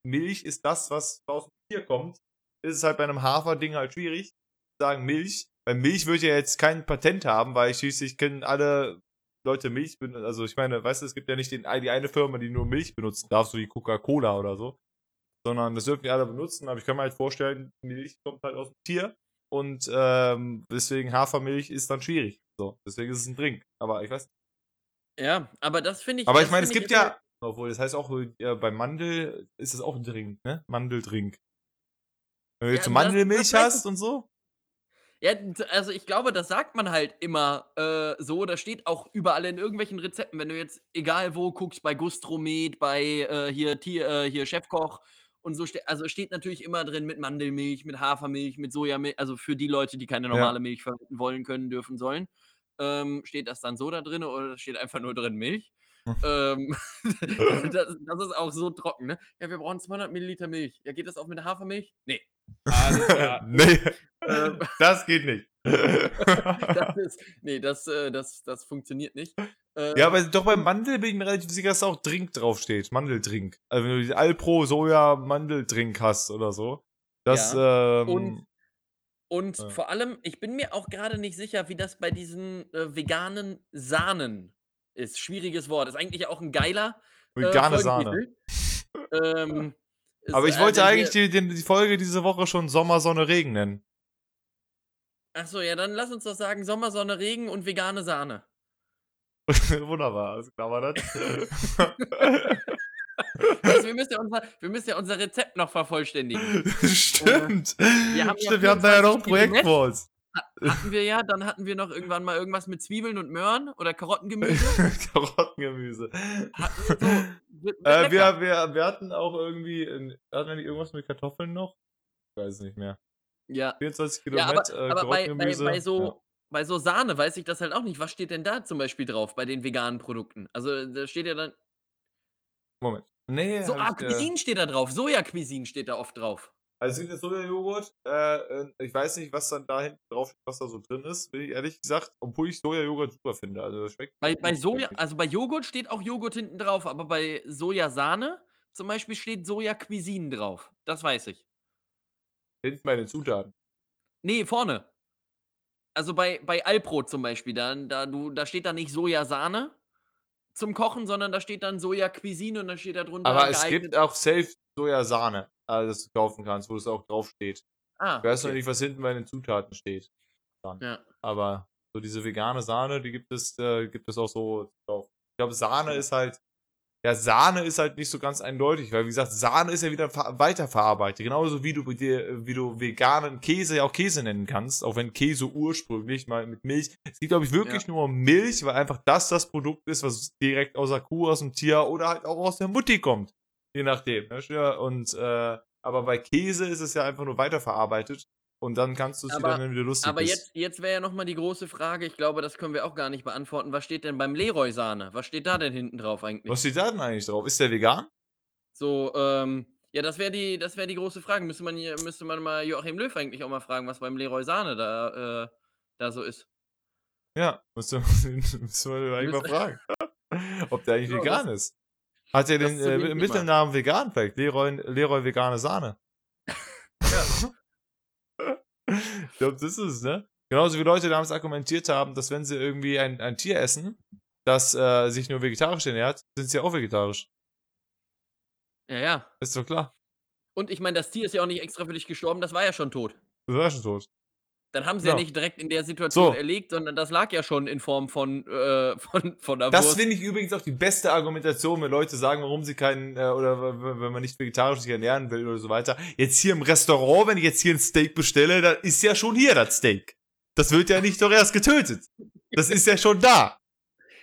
Milch ist das, was aus dem Tier kommt, ist es halt bei einem Haferding halt schwierig sagen Milch. Bei Milch würde ja jetzt kein Patent haben, weil schließlich können alle Leute Milch benutzen. Also ich meine, weißt du, es gibt ja nicht den, die eine Firma, die nur Milch benutzen darf, so wie Coca-Cola oder so. Sondern das dürfen die alle benutzen, aber ich kann mir halt vorstellen, Milch kommt halt aus dem Tier und ähm, deswegen Hafermilch ist dann schwierig. So, deswegen ist es ein Drink. Aber ich weiß Ja, aber das finde ich aber das ich meine, es gibt ja, obwohl, das heißt auch, äh, bei Mandel ist es auch ein Drink, ne? Mandeldrink. Wenn du Ja, jetzt so das- Mandelmilch das weiß hast und so. Ja, also ich glaube, das sagt man halt immer, äh, so. Das steht auch überall in irgendwelchen Rezepten. Wenn du jetzt egal wo guckst, bei Gustromet, bei, äh, hier Tier äh, hier Chefkoch und so ste also steht natürlich immer drin mit Mandelmilch, mit Hafermilch, mit Sojamilch also für die Leute, die keine Ja. normale Milch verwenden wollen, können, dürfen, sollen, ähm, steht das dann so da drin oder steht einfach nur drin Milch. [LAUGHS] Ähm, [LAUGHS] [LAUGHS] das das ist auch so trocken, ne? Ja, wir brauchen 200 Milliliter Milch. Ja, geht das auch mit der Hafermilch? Ne. Alles klar. nee, Ähm. das geht nicht. [LAUGHS] Das [LAUGHS] ist ne, das, äh, das das funktioniert nicht. Ähm, ja, aber doch beim Mandel bin ich mir relativ sicher, dass da auch Drink draufsteht. Mandeldrink. Also wenn du die Alpro Soja Mandeldrink hast oder so. Das, ähm, Und Und Ja. vor allem, ich bin mir auch gerade nicht sicher, wie das bei diesen, äh, veganen Sahnen ist. Schwieriges Wort. Ist eigentlich auch ein geiler, äh, vegane Sahne. Ähm, Aber ich wollte äh, wenn eigentlich die, die, die Folge diese Woche schon Sommer, Sonne, Regen nennen. Ach so, ja, dann lass uns doch sagen Sommer, Sonne, Regen und vegane Sahne. [LAUGHS] Wunderbar, alles klar war das. [LAUGHS] Also, wir müssen ja unser wir müssen ja unser Rezept noch vervollständigen. [LAUGHS] Stimmt. wir haben ja Stimmt, wir hatten da ja noch ein 24 Kilo Projekt Mess. vor uns. Hatten wir ja, dann hatten wir noch irgendwann mal irgendwas mit Zwiebeln und Möhren oder Karottengemüse. Karottengemüse. Hatten wir so Äh, wir, wir, wir hatten auch irgendwie, hatten wir nicht irgendwas mit Kartoffeln noch? Ich weiß es nicht mehr. Ja. 24 Kilo Ja, aber äh, aber bei bei bei so ja. bei so Sahne weiß ich das halt auch nicht. Was steht denn da zum Beispiel drauf bei den veganen Produkten? Also, da steht ja dann Moment. Nee, so, ah, ich, äh, Cuisine steht da drauf. Soja-Cuisine steht da oft drauf. Also es gibt Sojajoghurt. Äh, äh, ich weiß nicht, was dann da hinten drauf steht, was da so drin ist, ich ehrlich gesagt, obwohl ich Sojajoghurt super finde. Also das schmeckt. Bei bei Soja also, bei Joghurt steht auch Joghurt hinten drauf, aber bei Sojasahne zum Beispiel steht Soja-Cuisine drauf. Das weiß ich. Hinten meine Zutaten. Ne, vorne. Also, bei bei Alpro zum Beispiel, dann da du da steht da nicht Sojasahne zum Kochen, sondern da steht dann Soja-Cuisine und dann steht da drunter Aber es gibt auch safe Sojasahne, also das du kaufen kannst, wo es auch drauf steht. Ah, Ich weiß noch okay. nicht, was hinten bei den Zutaten steht. Dann. Ja. Aber so diese vegane Sahne, die gibt es, äh, gibt es auch so drauf. Ich glaube, Sahne ist halt. Ja, Sahne ist halt nicht so ganz eindeutig, weil wie gesagt, Sahne ist ja wieder ver weiterverarbeitet. Genauso wie du wie du veganen Käse ja auch Käse nennen kannst, auch wenn Käse ursprünglich mal mit Milch. Es geht, glaube ich, wirklich nur um Milch, weil einfach das das Produkt ist, was direkt aus der Kuh, aus dem Tier oder halt auch aus der Mutti kommt. Je nachdem. Ne? Ja, Und äh, aber bei Käse ist es ja einfach nur weiterverarbeitet und dann kannst du es wieder Aber nennen, wie du lustig aber bist. jetzt jetzt wäre ja noch mal die große Frage, ich glaube, das können wir auch gar nicht beantworten. Was steht denn beim Leroy Sahne? Was steht da denn hinten drauf eigentlich? Was steht da denn eigentlich drauf? Ist der vegan? So, ähm, Ja, das wäre die das wäre die große Frage. Müsste man hier müsste man mal Joachim Löw eigentlich auch mal fragen, was beim Leroy Sahne da, äh, da so ist. Ja, müsste [LAUGHS] müsste man eigentlich mal fragen. [LAUGHS] Ob der eigentlich Ja, vegan ist. Hat er den so äh, Mittelnamen vegan vielleicht? Leroy, Leroy vegane Sahne. [LAUGHS] Ja. Ich glaube, das ist es, ne? Genauso wie Leute damals argumentiert haben, dass wenn sie irgendwie ein, ein Tier essen, das äh, sich nur vegetarisch ernährt, sind sie auch vegetarisch. Ja, ja. Ist doch klar. Und ich meine, das Tier ist ja auch nicht extra für dich gestorben, das war ja schon tot. Das war schon tot. Dann haben sie Ja. ja nicht direkt in der Situation So. erlegt, sondern das lag ja schon in Form von, äh, [LAUGHS] von, von der Das finde ich übrigens auch die beste Argumentation, wenn Leute sagen, warum sie keinen, äh, oder wenn man nicht vegetarisch sich ernähren will oder so weiter. Jetzt hier im Restaurant, wenn ich jetzt hier ein Steak bestelle, dann ist ja schon hier das Steak. Das wird ja nicht doch erst getötet. Das ist ja schon da.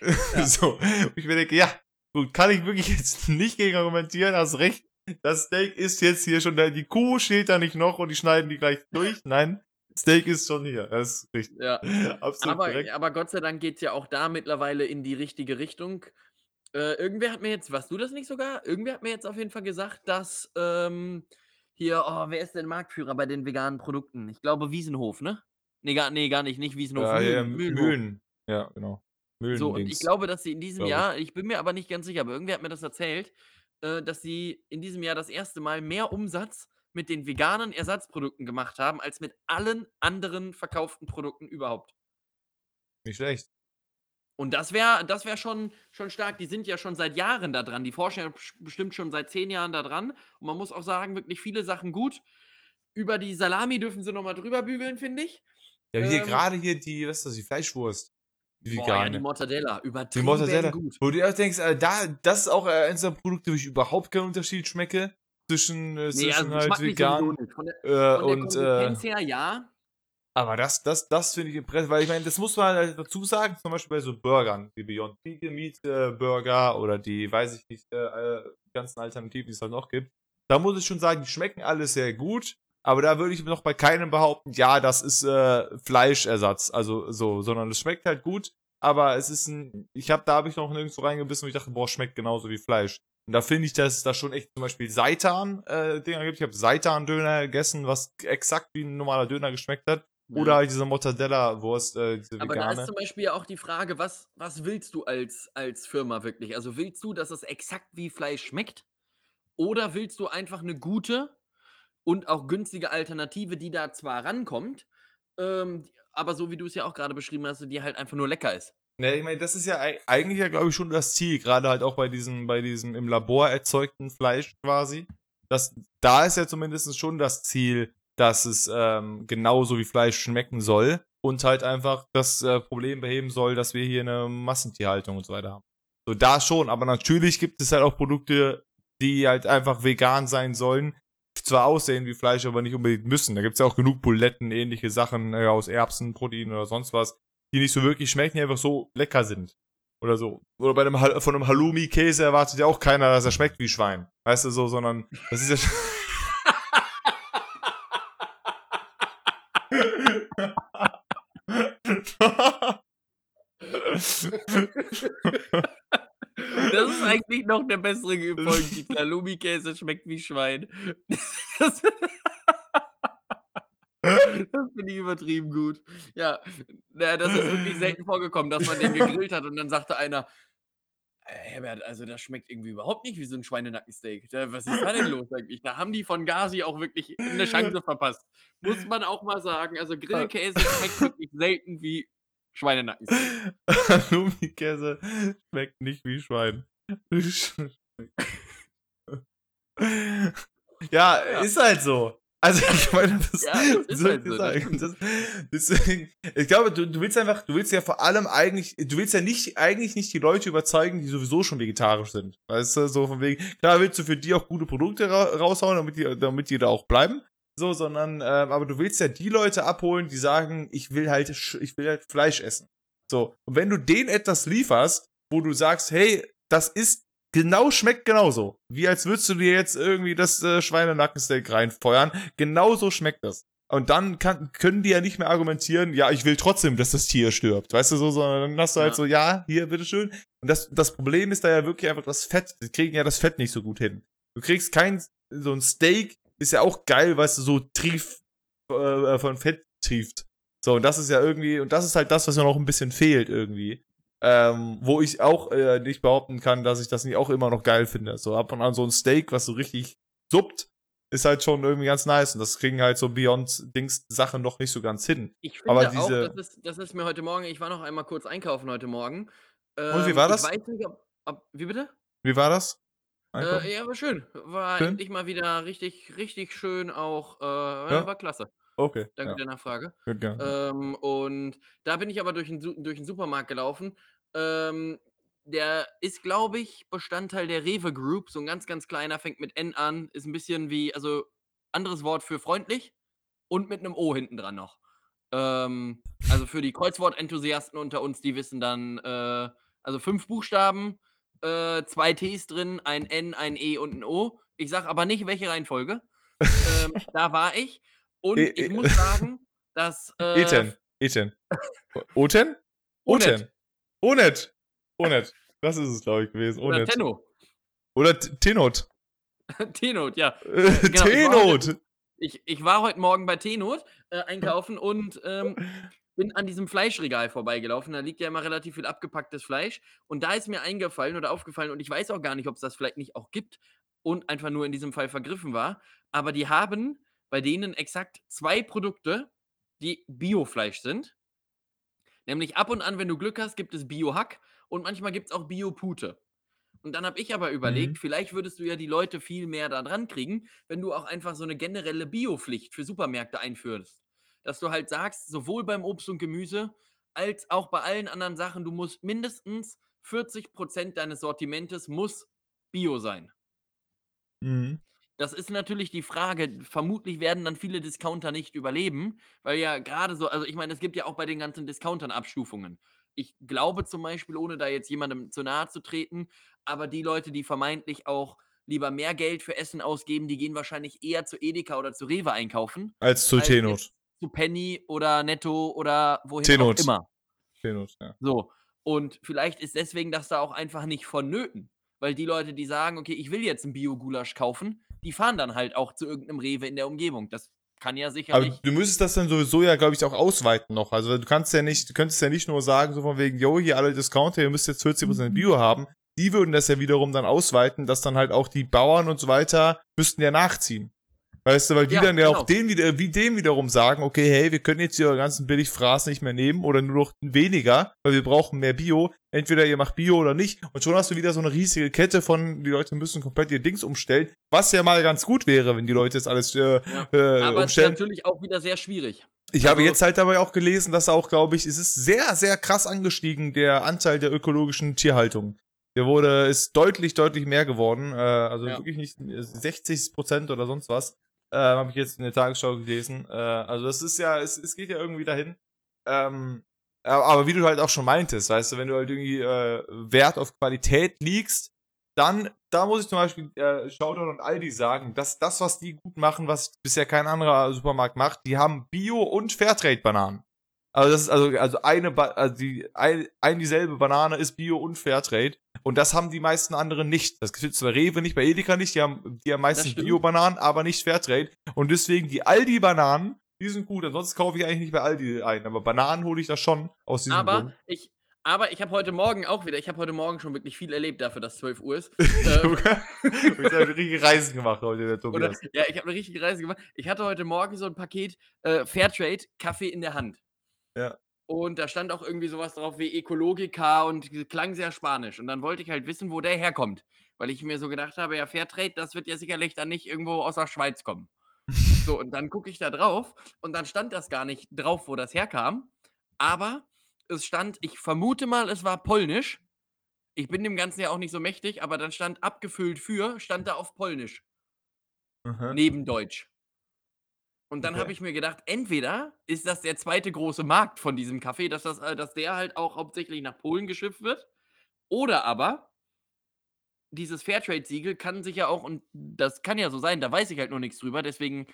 [LAUGHS] [LAUGHS] so. Und ich mir denke, ja, gut, kann ich wirklich jetzt nicht gegen argumentieren, hast recht. Das Steak ist jetzt hier schon da, die Kuh steht da nicht noch und die schneiden die gleich durch. Nein, Steak ist schon hier. Das ist richtig. Ja. [LAUGHS] Absolut Aber, korrekt. aber Gott sei Dank geht es ja auch da mittlerweile in die richtige Richtung. Äh, irgendwer hat mir jetzt, warst du das nicht sogar? Irgendwer hat mir jetzt auf jeden Fall gesagt, dass ähm, hier, oh, wer ist denn Marktführer bei den veganen Produkten? Ich glaube Wiesenhof, ne? Nee, gar, nee, gar nicht, nicht Wiesenhof, Ja, ja, Mühlen, Mühlen. Mühlenhof. Ja, genau. Mühlen So, und ich glaube, dass sie in diesem glaub ich. Jahr, ich bin mir aber nicht ganz sicher, aber irgendwer hat mir das erzählt, äh, dass sie in diesem Jahr das erste Mal mehr Umsatz mit den veganen Ersatzprodukten gemacht haben, als mit allen anderen verkauften Produkten überhaupt. Nicht schlecht. Und das wäre das wär schon, schon stark. Die sind ja schon seit Jahren da dran. Die forschen ja bes- bestimmt schon seit zehn Jahren da dran. Und man muss auch sagen, wirklich viele Sachen gut. Über die Salami dürfen sie nochmal drüber bügeln, finde ich. Ja, hier Ähm, gerade hier die, was ist das, die Fleischwurst. Die Boah, ja, vegane. die Mortadella. Die Übertrieben Mortadella. gut. Wo du auch denkst, äh, da, das ist auch äh, eines der Produkte, wo ich überhaupt keinen Unterschied schmecke zwischen, äh, Nee, zwischen also halt vegan. Von der, äh, von und äh, her, ja. aber das, das, das finde ich impressive, weil ich meine, das muss man halt dazu sagen, zum Beispiel bei so Burgern, die Beyond Vegan Meat äh, Burger oder die, weiß ich nicht, äh, äh, ganzen Alternativen, die es halt noch gibt. Da muss ich schon sagen, die schmecken alle sehr gut, aber da würde ich noch bei keinem behaupten, ja, das ist äh, Fleischersatz, also so, sondern es schmeckt halt gut, aber es ist ein, ich habe, da habe ich noch nirgendwo reingebissen und ich dachte, boah, schmeckt genauso wie Fleisch. Und da finde ich, dass es da schon echt zum Beispiel Seitan-Dinger gibt. Ich habe Seitan-Döner gegessen, was exakt wie ein normaler Döner geschmeckt hat. Oder halt diese Mortadella-Wurst, äh, diese Aber da ist vegane. zum Beispiel ja auch die Frage, was, was willst du als, als Firma wirklich? Also willst du, dass es exakt wie Fleisch schmeckt? Oder willst du einfach eine gute und auch günstige Alternative, die da zwar rankommt, ähm, aber so wie du es ja auch gerade beschrieben hast, die halt einfach nur lecker ist? Ne, ich meine, das ist ja ei- eigentlich ja, glaube ich, schon das Ziel, gerade halt auch bei diesem, bei diesem im Labor erzeugten Fleisch quasi. Das, da ist ja zumindest schon das Ziel, dass es ähm, genauso wie Fleisch schmecken soll und halt einfach das äh, Problem beheben soll, dass wir hier eine Massentierhaltung und so weiter haben. So, da schon, aber natürlich gibt es halt auch Produkte, die halt einfach vegan sein sollen, zwar aussehen wie Fleisch, aber nicht unbedingt müssen. Da gibt es ja auch genug Buletten, ähnliche Sachen äh, aus Erbsen, Protein oder sonst was, die nicht so wirklich schmecken, die einfach so lecker sind. Oder so. Oder bei einem, Hal- von einem Halloumi-Käse erwartet ja auch keiner, dass er schmeckt wie Schwein. Weißt du, so, sondern das ist ja. Das ist eigentlich noch der bessere Folgentitel. Halloumi-Käse schmeckt wie Schwein. Das, [LAUGHS] das finde ich übertrieben gut. Ja, na, das ist wirklich [LAUGHS] selten vorgekommen, dass man den gegrillt hat und dann sagte einer, "Äh, Herbert, also das schmeckt irgendwie überhaupt nicht wie so ein Schweinenackensteak. Da, was ist da denn [LAUGHS] los eigentlich? Da haben die von Gazi auch wirklich eine Chance verpasst. Muss man auch mal sagen. Also Grillkäse schmeckt wirklich selten wie Schweinenackensteak. [LAUGHS] Halloumi-Käse schmeckt nicht wie Schwein. ja, Ja. ist halt so. Also [LAUGHS] ich meine, das, Ja, das ist so halt so, das deswegen, ich glaube, du, du willst einfach, du willst ja vor allem eigentlich, du willst ja nicht, eigentlich nicht die Leute überzeugen, die sowieso schon vegetarisch sind. Weißt du, so von wegen, klar willst du für die auch gute Produkte ra raushauen, damit die, damit die da auch bleiben. So, sondern, ähm, aber du willst ja die Leute abholen, die sagen, ich will halt, ich will halt Fleisch essen. So, und wenn du denen etwas lieferst, wo du sagst, hey, das ist genau, schmeckt genauso. Wie als würdest du dir jetzt irgendwie das äh, Schweinenackensteak reinfeuern. Genauso schmeckt das. Und dann kann, können die ja nicht mehr argumentieren, ja, ich will trotzdem, dass das Tier stirbt. Weißt du so, sondern dann hast du halt Ja. so, ja, hier, bitteschön. Und das, das Problem ist da ja wirklich einfach das Fett. Die kriegen ja das Fett nicht so gut hin. Du kriegst kein so ein Steak ist ja auch geil, weißt du, so trief äh, von Fett trieft. So, und das ist ja irgendwie, und das ist halt das, was mir noch ein bisschen fehlt irgendwie. Ähm, wo ich auch äh, nicht behaupten kann, dass ich das nicht auch immer noch geil finde. So ab und an so ein Steak, was so richtig suppt, ist halt schon irgendwie ganz nice. Und das kriegen halt so Beyond-Dings-Sachen noch nicht so ganz hin. Ich finde Aber auch, diese. das ist, das ist mir heute Morgen, ich war noch einmal kurz einkaufen heute Morgen. Und wie Ähm, war das? nicht, ob, ob wie bitte? Wie war das? Äh, ja, war schön. War Schön? endlich mal wieder richtig, richtig schön auch. Äh, Ja? war klasse. Okay. Danke Ja. der Nachfrage. Ähm, und da bin ich aber durch den, durch den Supermarkt gelaufen. Ähm, der ist, glaube ich, Bestandteil der Rewe Group. So ein ganz, ganz kleiner, fängt mit N an. Ist ein bisschen wie, also anderes Wort für freundlich und mit einem O hinten dran noch. Ähm, also für die Kreuzwortenthusiasten unter uns, die wissen dann, äh, also fünf Buchstaben, äh, zwei Ts drin, ein N, ein E und ein O. Ich sage aber nicht, welche Reihenfolge. Ähm, [LAUGHS] da war ich. Und E- ich muss sagen, dass. [LAUGHS] Äh, Eten. Eten. Oten? Oten. Onet. Onet. [LAUGHS] Das ist es, glaube ich, gewesen. Oder Onet. Tenno. Oder Tenot. [LAUGHS] T-Not, ja. Äh, genau, ich war Tenot. Ich, ich war heute Morgen bei T-Not äh, einkaufen und ähm, bin an diesem Fleischregal vorbeigelaufen. Da liegt ja immer relativ viel abgepacktes Fleisch. Und da ist mir eingefallen oder aufgefallen, und ich weiß auch gar nicht, ob es das vielleicht nicht auch gibt und einfach nur in diesem Fall vergriffen war. Aber die haben bei denen exakt zwei Produkte, die Biofleisch sind. Nämlich ab und an, wenn du Glück hast, gibt es Bio-Hack und manchmal gibt es auch Bio-Pute. Und dann habe ich aber überlegt, Mhm. vielleicht würdest du ja die Leute viel mehr da dran kriegen, wenn du auch einfach so eine generelle Biopflicht für Supermärkte einführst. Dass du halt sagst, sowohl beim Obst und Gemüse als auch bei allen anderen Sachen, du musst mindestens 40% deines Sortimentes muss Bio sein. Mhm. Das ist natürlich die Frage. Vermutlich werden dann viele Discounter nicht überleben, weil ja gerade so, also ich meine, es gibt ja auch bei den ganzen Discountern Abstufungen. Ich glaube zum Beispiel, ohne da jetzt jemandem zu nahe zu treten, aber die Leute, die vermeintlich auch lieber mehr Geld für Essen ausgeben, die gehen wahrscheinlich eher zu Edeka oder zu Rewe einkaufen, Als zu als Tenot. zu Penny oder Netto oder wohin auch Tenot. immer. Tenot, ja. So. Und vielleicht ist deswegen das da auch einfach nicht vonnöten. Weil die Leute, die sagen, okay, ich will jetzt ein Bio-Gulasch kaufen, die fahren dann halt auch zu irgendeinem Rewe in der Umgebung. Das kann ja Aber sicherlich. du müsstest das dann sowieso ja, glaube ich, auch ausweiten noch. Also du kannst ja nicht, du könntest ja nicht nur sagen, so von wegen, yo, hier alle Discounter, ihr müsst jetzt 40% Bio haben. Die würden das ja wiederum dann ausweiten, dass dann halt auch die Bauern und so weiter müssten ja nachziehen. Weißt du, weil die Ja, dann ja genau. auch denen wieder, wie dem wiederum sagen, okay, hey, wir können jetzt hier ganzen billig Fraß nicht mehr nehmen oder nur noch weniger, weil wir brauchen mehr Bio. Entweder ihr macht Bio oder nicht. Und schon hast du wieder so eine riesige Kette von, die Leute müssen komplett ihr Dings umstellen. Was ja mal ganz gut wäre, wenn die Leute jetzt alles äh, Ja. äh, Aber es ist umstellen. natürlich auch wieder sehr schwierig. Ich habe Also- jetzt halt dabei auch gelesen, dass auch, glaube ich, es ist sehr, sehr krass angestiegen, der Anteil der ökologischen Tierhaltung. Der wurde, ist deutlich, deutlich mehr geworden. Äh, also Ja. wirklich nicht 60 Prozent oder sonst was. Äh, habe ich jetzt in der Tagesschau gelesen. Äh, also das ist ja, es, es geht ja irgendwie dahin. Ähm, aber wie du halt auch schon meintest, weißt du, wenn du halt irgendwie äh, Wert auf Qualität legst, dann, da muss ich zum Beispiel äh, Shoutout und Aldi sagen, dass das, was die gut machen, was bisher kein anderer Supermarkt macht, die haben Bio- und Fairtrade-Bananen. Also das ist also, also eine, ba also die, ein, ein dieselbe Banane ist Bio und Fairtrade. Und das haben die meisten anderen nicht. Das gibt es bei Rewe nicht, bei Edeka nicht. Die haben, die haben meistens. Bio-Bananen, aber nicht Fairtrade. Und deswegen die Aldi-Bananen, die sind gut. Ansonsten kaufe ich eigentlich nicht bei Aldi ein. Aber Bananen hole ich da schon aus diesem Aber Grund. ich, aber ich habe heute Morgen auch wieder, ich habe heute Morgen schon wirklich viel erlebt dafür, dass 12 Uhr ist. [LAUGHS] Ich äh, habe richtige Reisen gemacht heute, der Oder, Tobias. ja, ich habe eine richtige Reise gemacht. Ich hatte heute Morgen so ein Paket äh, Fairtrade Kaffee in der Hand. Ja. Und da stand auch irgendwie sowas drauf wie Ökologika und klang sehr spanisch. Und dann wollte ich halt wissen, wo der herkommt. Weil ich mir so gedacht habe, ja, Fairtrade, das wird ja sicherlich dann nicht irgendwo aus der Schweiz kommen. So, und dann gucke ich da drauf und dann stand das gar nicht drauf, wo das herkam. Aber es stand, ich vermute mal, es war polnisch. Ich bin dem Ganzen ja auch nicht so mächtig, aber dann stand abgefüllt für, stand da auf polnisch Mhm. neben Deutsch. Und dann Okay. habe ich mir gedacht, entweder ist das der zweite große Markt von diesem Kaffee, dass, das, äh, dass der halt auch hauptsächlich nach Polen geschifft wird. Oder aber dieses Fairtrade-Siegel kann sich ja auch, und das kann ja so sein, da weiß ich halt nur nichts drüber, deswegen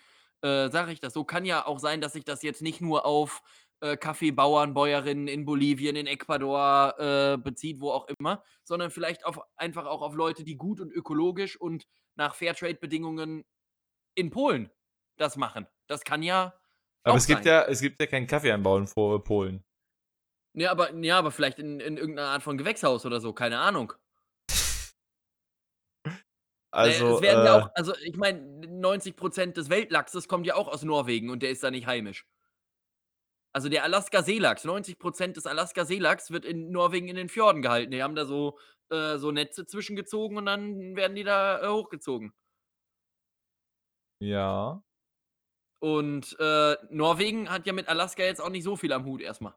äh, sage ich das so, kann ja auch sein, dass sich das jetzt nicht nur auf äh, Kaffeebauern, Bäuerinnen in Bolivien, in Ecuador äh, bezieht, wo auch immer, sondern vielleicht auf, einfach auch auf Leute, die gut und ökologisch und nach Fairtrade-Bedingungen in Polen das machen. Das kann ja. Aber es gibt sein. ja, es gibt ja keinen Kaffeeanbau in Po- Polen. Ja, aber, ja, aber vielleicht in, in irgendeiner Art von Gewächshaus oder so, keine Ahnung. Also, naja, es werden ja äh, auch, also ich meine, 90% des Weltlachses kommt ja auch aus Norwegen und der ist da nicht heimisch. Also der Alaska-Seelachs, 90% des Alaska-Seelachs wird in Norwegen in den Fjorden gehalten. Die haben da so, äh, so Netze zwischengezogen und dann werden die da äh, hochgezogen. ja. Und äh, Norwegen hat ja mit Alaska jetzt auch nicht so viel am Hut erstmal.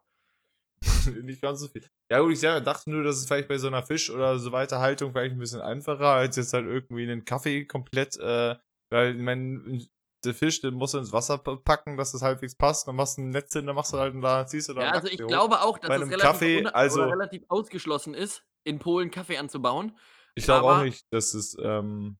[LAUGHS] nicht ganz so viel. Ja, gut, ich dachte nur, dass es vielleicht bei so einer Fisch- oder so weiter Haltung vielleicht ein bisschen einfacher, als jetzt halt irgendwie einen Kaffee komplett, äh, weil, ich meine, der Fisch, den musst du ins Wasser pa- packen, dass das halbwegs passt, dann machst du ein Netz hin, dann machst du halt, da ziehst du da Ja, also ich glaube auch, dass es einem relativ, Kaffee, also- relativ ausgeschlossen ist, in Polen Kaffee anzubauen. Ich glaube auch nicht, dass es, ähm,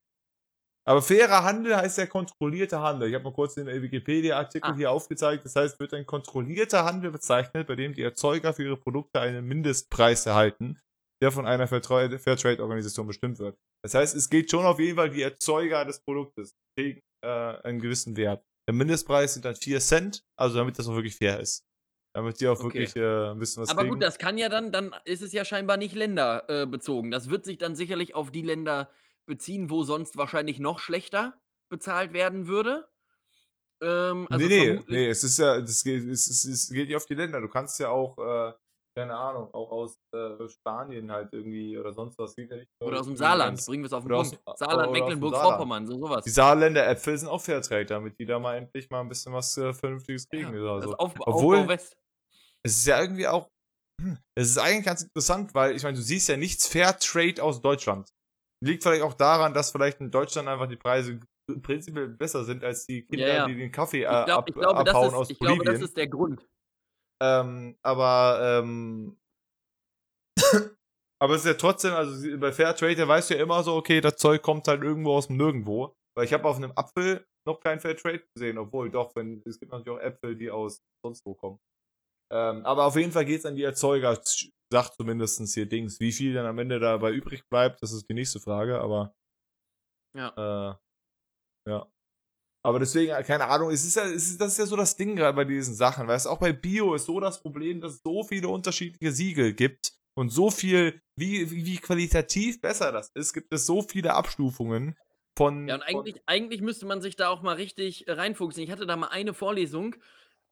aber fairer Handel heißt ja kontrollierter Handel. Ich habe mal kurz den Wikipedia-Artikel Ah. hier aufgezeigt. Das heißt, wird ein kontrollierter Handel bezeichnet, bei dem die Erzeuger für ihre Produkte einen Mindestpreis erhalten, der von einer Fairtrade- Fairtrade-Organisation bestimmt wird. Das heißt, es geht schon auf jeden Fall die Erzeuger des Produktes kriegen äh, einen gewissen Wert. Der Mindestpreis sind dann 4 Cent, also damit das auch wirklich fair ist. Damit die auch Okay. wirklich äh, ein bisschen was Aber kriegen. gut, das kann ja dann, dann ist es ja scheinbar nicht länderbezogen. Äh, das wird sich dann sicherlich auf die Länder beziehen, wo sonst wahrscheinlich noch schlechter bezahlt werden würde. Ähm, also nee, nee, nee, es ist ja, das geht, es, es, es geht nicht auf die Länder. Du kannst ja auch, äh, keine Ahnung, auch aus äh, Spanien halt irgendwie oder sonst was. Geht ja nicht Oder aus dem Saarland, bringen wir es auf den Punkt. aus Saarland, Mecklenburg-Vorpommern, so sowas. Die Saarländer Äpfel sind auch Fairtrade, damit die da mal endlich mal ein bisschen was äh, Vernünftiges kriegen. Ja, oder das so. Auf, Obwohl-. Es ist ja irgendwie auch, hm, es ist eigentlich ganz interessant, weil ich meine, du siehst ja nichts Fairtrade aus Deutschland. Liegt vielleicht auch daran, dass vielleicht in Deutschland einfach die Preise prinzipiell besser sind als die Kinder, Ja, ja. die den Kaffee äh, Ich, glaub, ab, ich, glaube, abhauen das aus ist, ich glaube, Bolivien. das ist der Grund. Ähm, aber, ähm, aber es ist ja trotzdem, also bei Fairtrade, da weißt du ja immer so, okay, das Zeug kommt halt irgendwo aus dem Nirgendwo. Weil ich habe auf einem Apfel noch kein Fairtrade gesehen, obwohl doch, wenn, es gibt natürlich auch Äpfel, die aus sonst wo kommen. Ähm, aber auf jeden Fall geht es an die Erzeuger, sagt zumindest hier Dings. Wie viel dann am Ende dabei übrig bleibt, das ist die nächste Frage, aber Ja. äh, ja. Aber deswegen, äh, keine Ahnung, es ist ja, es ist, das ist ja so das Ding gerade bei diesen Sachen, weil es auch bei Bio ist so das Problem, dass es so viele unterschiedliche Siegel gibt und so viel, wie, wie, wie qualitativ besser das ist, gibt es so viele Abstufungen von. Ja, und eigentlich, eigentlich müsste man sich da auch mal richtig reinfuchsen. Ich hatte da mal eine Vorlesung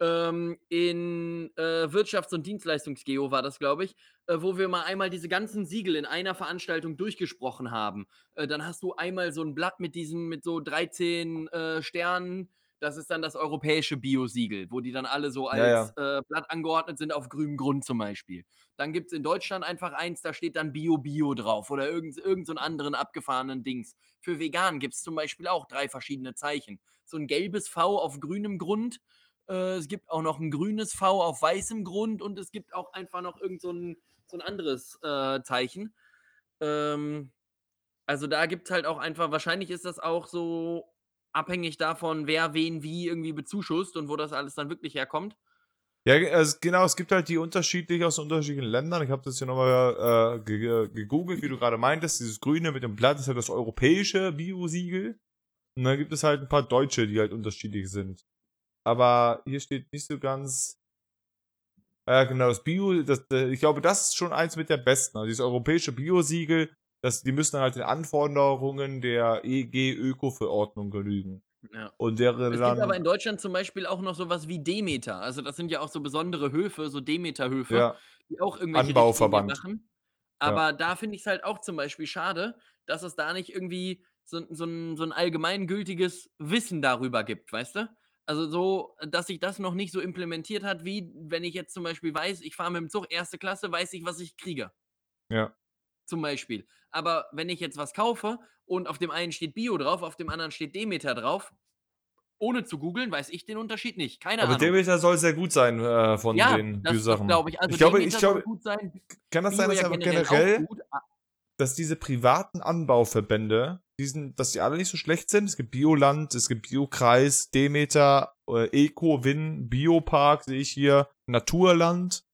ähm, in äh, Wirtschafts- und Dienstleistungsgeo, war das, glaube ich, äh, wo wir mal einmal diese ganzen Siegel in einer Veranstaltung durchgesprochen haben. Äh, dann hast du einmal so ein Blatt mit diesen, mit so 13 äh, Sternen. Das ist dann das europäische Bio-Siegel, wo die dann alle so als Ja, Äh, Blatt angeordnet sind auf grünem Grund zum Beispiel. Dann gibt es in Deutschland einfach eins, da steht dann Bio-Bio drauf oder irgend, irgend so anderen abgefahrenen Dings. Für vegan gibt es zum Beispiel auch drei verschiedene Zeichen. So ein gelbes V auf grünem Grund. Äh, es gibt auch noch ein grünes V auf weißem Grund und es gibt auch einfach noch irgend so ein, so ein anderes äh, Zeichen. Ähm, also da gibt es halt auch einfach, wahrscheinlich ist das auch so abhängig davon, wer wen wie irgendwie bezuschusst und wo das alles dann wirklich herkommt. Ja, also genau, es gibt halt die unterschiedlich aus unterschiedlichen Ländern. Ich habe das hier nochmal äh, ge ge- gegoogelt, wie du gerade meintest. Dieses Grüne mit dem Blatt ist halt das europäische Bio-Siegel. Und dann gibt es halt ein paar deutsche, die halt unterschiedlich sind. Aber hier steht nicht so ganz. Ja, genau, das Bio, das, äh, ich glaube, das ist schon eins mit der besten. Also dieses europäische Bio-Siegel, das, die müssen dann halt den Anforderungen der EG-Öko-Verordnung genügen. Ja. Und deren Es gibt aber in Deutschland zum Beispiel auch noch sowas wie Demeter. Also das sind ja auch so besondere Höfe, so Demeter-Höfe, ja, die auch irgendwelche Anbauverband. Machen. Aber da finde ich es halt auch zum Beispiel schade, dass es da nicht irgendwie so, so, ein, so ein allgemeingültiges Wissen darüber gibt, weißt du? Also so, dass sich das noch nicht so implementiert hat, wie wenn ich jetzt zum Beispiel weiß, ich fahre mit dem Zug erste Klasse, weiß ich, was ich kriege. ja. Zum Beispiel. Aber wenn ich jetzt was kaufe und auf dem einen steht Bio drauf, auf dem anderen steht Demeter drauf, ohne zu googeln, weiß ich den Unterschied nicht. Keine Aber Ahnung. Demeter soll sehr gut sein äh, von ja, den das, Bio-Sachen. glaube ich. Also ich glaube, Demeter ich soll glaube, gut sein. kann das Bio sein, dass ja aber generell, generell, dass diese privaten Anbauverbände, diesen, dass die alle nicht so schlecht sind? Es gibt Bioland, es gibt Biokreis, Demeter, äh, Eco-Win, Biopark sehe ich hier, Naturland.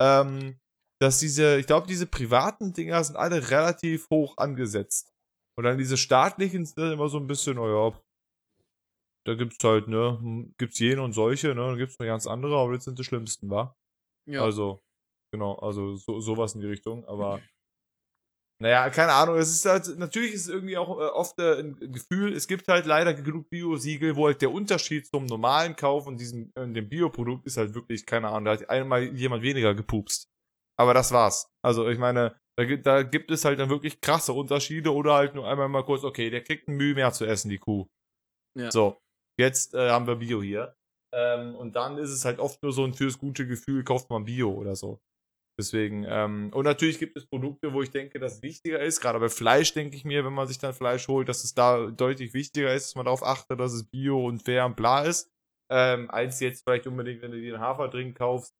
Ähm, dass diese, ich glaube, diese privaten Dinger sind alle relativ hoch angesetzt. Und dann diese staatlichen sind immer so ein bisschen, naja, da gibt's halt, ne, hm, gibt's jene und solche, ne, dann gibt's noch ganz andere, aber das sind die schlimmsten, wa? Ja. Also, genau, also so, sowas in die Richtung, aber [LAUGHS] naja, keine Ahnung, es ist halt, natürlich ist es irgendwie auch äh, oft äh, ein Gefühl, es gibt halt leider genug Bio-Siegel, wo halt der Unterschied zum normalen Kauf und diesem, äh, dem Bioprodukt ist halt wirklich, keine Ahnung, da hat einmal jemand weniger gepupst. Aber das war's. Also ich meine, da, gibt- da gibt es halt dann wirklich krasse Unterschiede oder halt nur einmal mal kurz, okay, der kriegt ein Mühe mehr zu essen, die Kuh. Ja. So, jetzt äh, haben wir Bio hier. Ähm, und dann ist es halt oft nur so ein fürs gute Gefühl, kauft man Bio oder so. Deswegen, ähm, und natürlich gibt es Produkte, wo ich denke, dass wichtiger ist. Gerade bei Fleisch denke ich mir, wenn man sich dann Fleisch holt, dass es da deutlich wichtiger ist, dass man darauf achtet, dass es Bio und fair und bla ist. Ähm, als jetzt vielleicht unbedingt, wenn du dir einen Haferdrink kaufst.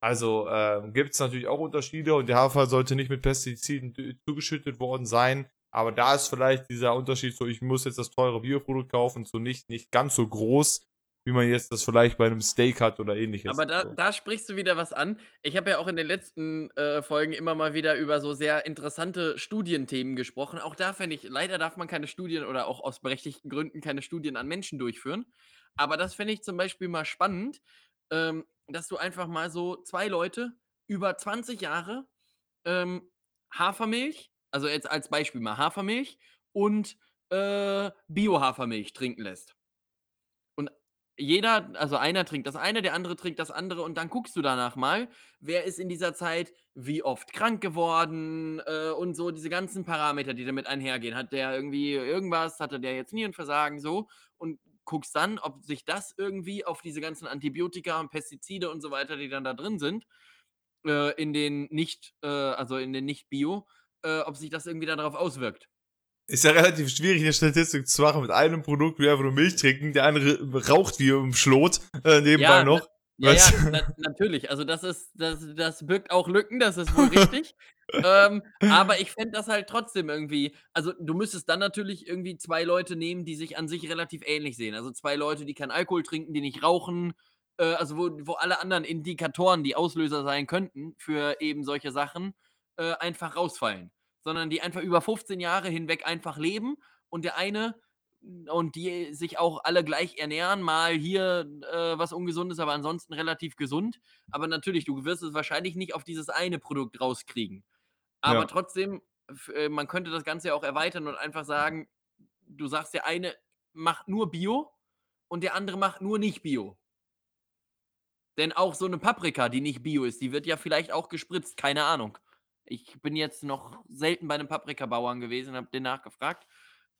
Also ähm, gibt es natürlich auch Unterschiede und der Hafer sollte nicht mit Pestiziden zugeschüttet worden sein. Aber da ist vielleicht dieser Unterschied so, ich muss jetzt das teure Bioprodukt kaufen, so nicht, nicht ganz so groß, wie man jetzt das vielleicht bei einem Steak hat oder ähnliches. Aber da, da sprichst du wieder was an. Ich habe ja auch in den letzten äh, Folgen immer mal wieder über so sehr interessante Studienthemen gesprochen. Auch da fände ich, leider darf man keine Studien oder auch aus berechtigten Gründen keine Studien an Menschen durchführen. Aber das fände ich zum Beispiel mal spannend, ähm, dass du einfach mal so zwei Leute über 20 Jahre ähm, Hafermilch, also jetzt als Beispiel mal Hafermilch und äh, Bio-Hafermilch trinken lässt. Jeder, also einer trinkt das eine, der andere trinkt das andere und dann guckst du danach mal, wer ist in dieser Zeit wie oft krank geworden äh, und so diese ganzen Parameter, die damit einhergehen. Hat der irgendwie irgendwas, hatte der jetzt Nierenversagen so und guckst dann, ob sich das irgendwie auf diese ganzen Antibiotika und Pestizide und so weiter, die dann da drin sind, äh, in den nicht, äh, also in den nicht-Bio, äh, ob sich das irgendwie darauf auswirkt. Ist ja relativ schwierig, eine Statistik zu machen mit einem Produkt, wie einfach nur Milch trinken, der andere raucht wie im Schlot äh, nebenbei Ja, noch. Ja, ja, na, natürlich. Also das ist, das, das birgt auch Lücken, das ist wohl richtig. [LAUGHS] ähm, aber ich fände das halt trotzdem irgendwie, also du müsstest dann natürlich irgendwie zwei Leute nehmen, die sich an sich relativ ähnlich sehen. Also zwei Leute, die keinen Alkohol trinken, die nicht rauchen, äh, also wo, wo alle anderen Indikatoren, die Auslöser sein könnten für eben solche Sachen, äh, einfach rausfallen. Sondern die einfach über 15 Jahre hinweg einfach leben und der eine und die sich auch alle gleich ernähren, mal hier äh, was Ungesundes, aber ansonsten relativ gesund. Aber natürlich, du wirst es wahrscheinlich nicht auf dieses eine Produkt rauskriegen. Aber Ja. trotzdem, äh, man könnte das Ganze ja auch erweitern und einfach sagen, du sagst, der eine macht nur Bio und der andere macht nur nicht Bio. Denn auch so eine Paprika, die nicht Bio ist, die wird ja vielleicht auch gespritzt, keine Ahnung. Ich bin jetzt noch selten bei einem Paprikabauern gewesen und habe den nachgefragt.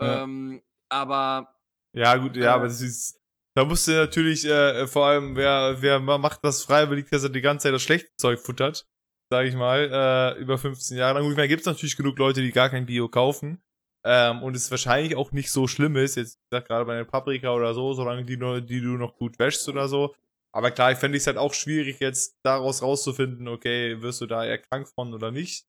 Ja. Ähm, aber Ja, gut, ja, Äh. aber das ist. Da musst du natürlich, äh, vor allem, wer, wer ma- macht das freiwillig, dass er die ganze Zeit das schlechte Zeug futtert, sag ich mal, äh, über 15 Jahre lang. Gut, da gibt's natürlich genug Leute, die gar kein Bio kaufen. Ähm, und es wahrscheinlich auch nicht so schlimm ist, jetzt ich sag gerade bei einer Paprika oder so, solange die, nur, die du noch gut wäschst oder so. Aber klar, ich fände es halt auch schwierig, jetzt daraus rauszufinden, okay, wirst du da eher krank von oder nicht.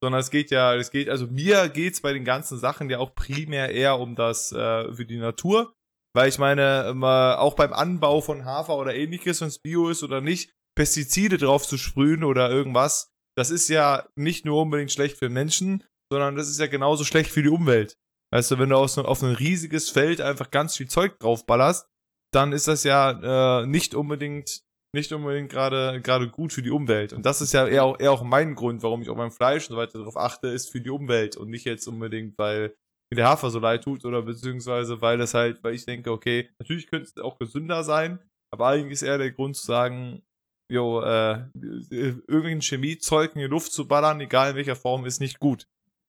Sondern es geht ja, es geht, also mir geht's bei den ganzen Sachen ja auch primär eher um das äh, für die Natur. Weil ich meine, immer, auch beim Anbau von Hafer oder ähnliches, wenn es Bio ist oder nicht, Pestizide drauf zu sprühen oder irgendwas, das ist ja nicht nur unbedingt schlecht für Menschen, sondern das ist ja genauso schlecht für die Umwelt. Weißt du, wenn du auf so, auf ein riesiges Feld einfach ganz viel Zeug draufballerst, dann ist das ja äh, nicht unbedingt nicht unbedingt gerade gerade gut für die Umwelt. Und das ist ja eher auch, eher auch mein Grund, warum ich auch beim Fleisch und so weiter darauf achte, ist für die Umwelt und nicht jetzt unbedingt, weil mir der Hafer so leid tut oder beziehungsweise weil das halt, weil ich denke, okay, natürlich könnte es auch gesünder sein, aber eigentlich ist eher der Grund zu sagen, jo, äh, irgendein Chemiezeug in die Luft zu ballern, egal in welcher Form, ist nicht gut.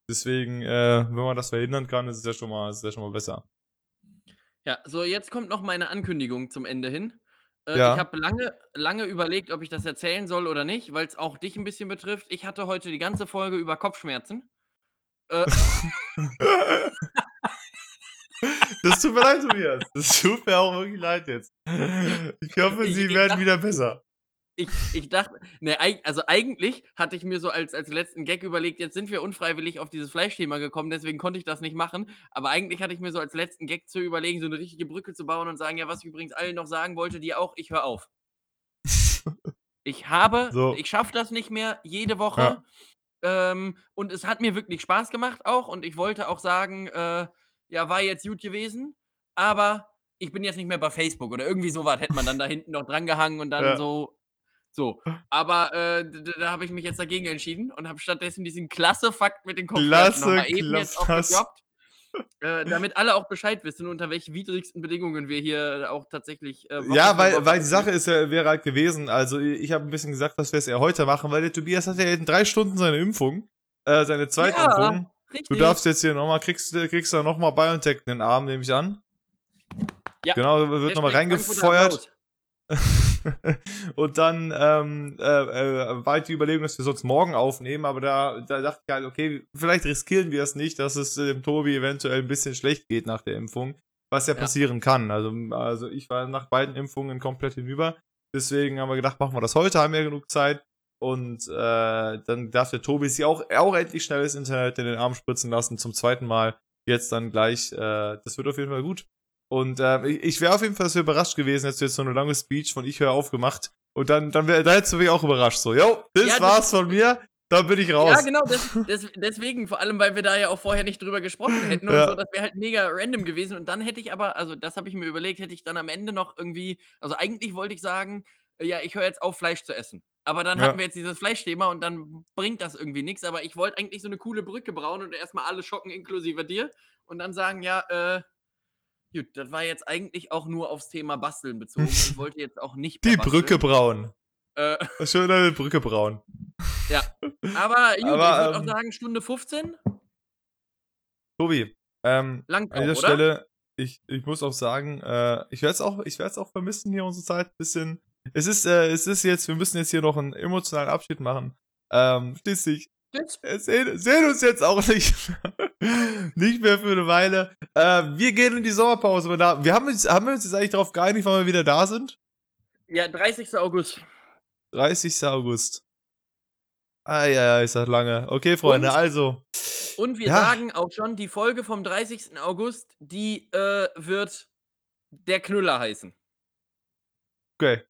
Deswegen, äh, wenn man das verhindern kann, ist es ja schon mal, ist es ja schon mal besser. Ja, so jetzt kommt noch meine Ankündigung zum Ende hin. Äh, Ja. Ich habe lange, lange überlegt, ob ich das erzählen soll oder nicht, weil es auch dich ein bisschen betrifft. Ich hatte heute die ganze Folge über Kopfschmerzen. Äh, [LAUGHS] Das tut mir leid, Tobias. Das tut mir auch wirklich leid jetzt. Ich hoffe, [LAUGHS] Ich- sie ich werden dachte- wieder besser. Ich, ich dachte, ne, also eigentlich hatte ich mir so als, als letzten Gag überlegt, jetzt sind wir unfreiwillig auf dieses Fleischthema gekommen, deswegen konnte ich das nicht machen. Aber eigentlich hatte ich mir so als letzten Gag zu überlegen, so eine richtige Brücke zu bauen und sagen, ja, was ich übrigens allen noch sagen wollte, die auch, ich höre auf. [LAUGHS] Ich habe, So. ich schaffe das nicht mehr jede Woche. Ähm, und es hat mir wirklich Spaß gemacht auch. Und ich wollte auch sagen, äh, ja, war jetzt gut gewesen, aber ich bin jetzt nicht mehr bei Facebook oder irgendwie sowas hätte man dann da hinten noch drangehangen und dann Ja. so. So. Aber äh, da habe ich mich jetzt dagegen entschieden und habe stattdessen diesen klasse Fakt mit den Kopfschmerzen Klasse, noch mal eben jetzt auch klasse. gedroppt. Äh, [LAUGHS] damit alle auch Bescheid wissen, unter welchen widrigsten Bedingungen wir hier auch tatsächlich. Äh, Ja, weil, weil die Sache ist ja, wäre halt gewesen, also ich habe ein bisschen gesagt, dass wir es eher heute machen, weil der Tobias hat ja in drei Stunden seine Impfung, äh, seine Zweitimpfung. Du Richtig. darfst jetzt hier nochmal, kriegst, du- kriegst du nochmal BioNTech in den Arm, nehme ich an. Ja, Genau, wird nochmal reingefeuert. [LAUGHS] [LAUGHS] Und dann ähm, äh, äh, war halt die Überlegung, dass wir sonst morgen aufnehmen, aber da, da dachte ich halt, okay, vielleicht riskieren wir es nicht, dass es dem Tobi eventuell ein bisschen schlecht geht nach der Impfung, was ja, Ja. passieren kann. Also, also ich war nach beiden Impfungen komplett hinüber. Deswegen haben wir gedacht, machen wir das heute, haben wir genug Zeit. Und äh, dann darf der Tobi sich auch, auch endlich schnelles Internet in den Arm spritzen lassen, zum zweiten Mal. Jetzt dann gleich. Äh, das wird auf jeden Fall gut. Und äh, ich, wäre auf jeden Fall so überrascht gewesen, hättest du jetzt so eine lange Speech von Ich höre aufgemacht. Und dann, dann wär, da hättest du mich auch überrascht. So, yo, das Ja, das- war's von mir, dann bin ich raus. Ja, genau, des, des, deswegen, vor allem, weil wir da ja auch vorher nicht drüber gesprochen hätten und Ja. so, das wäre halt mega random gewesen. Und dann hätte ich aber, also das habe ich mir überlegt, hätte ich dann am Ende noch irgendwie, also eigentlich wollte ich sagen, ja, ich höre jetzt auf, Fleisch zu essen. Aber dann Ja. hatten wir jetzt dieses Fleischthema und dann bringt das irgendwie nichts. Aber ich wollte eigentlich so eine coole Brücke bauen und erstmal alle schocken, inklusive dir. Und dann sagen, ja, äh, gut, das war jetzt eigentlich auch nur aufs Thema Basteln bezogen. [LAUGHS] Ich wollte jetzt auch nicht Die Brücke braun. Äh, Schön eine Brücke braun. aber [LAUGHS] gut, Aber, ich würde auch ähm, sagen, Stunde 15, Tobi, ähm, langt an dieser oder? Stelle, ich, ich muss auch sagen, äh, ich werde es auch, ich werde es auch vermissen hier unsere Zeit ein bisschen. Es ist, äh, es ist jetzt, wir müssen jetzt hier noch einen emotionalen Abschied machen. Ähm, schließlich sehen, sehen uns jetzt auch nicht, nicht mehr für eine Weile. Äh, wir gehen in die Sommerpause. wir haben, uns, haben wir uns jetzt eigentlich darauf geeinigt, wann wir wieder da sind? Ja, 30. August. 30. August. Ah ja, ist das lange. Okay, Freunde, Und? also. Und wir Ja. sagen auch schon, die Folge vom 30. August, die äh, wird der Knüller heißen. Okay.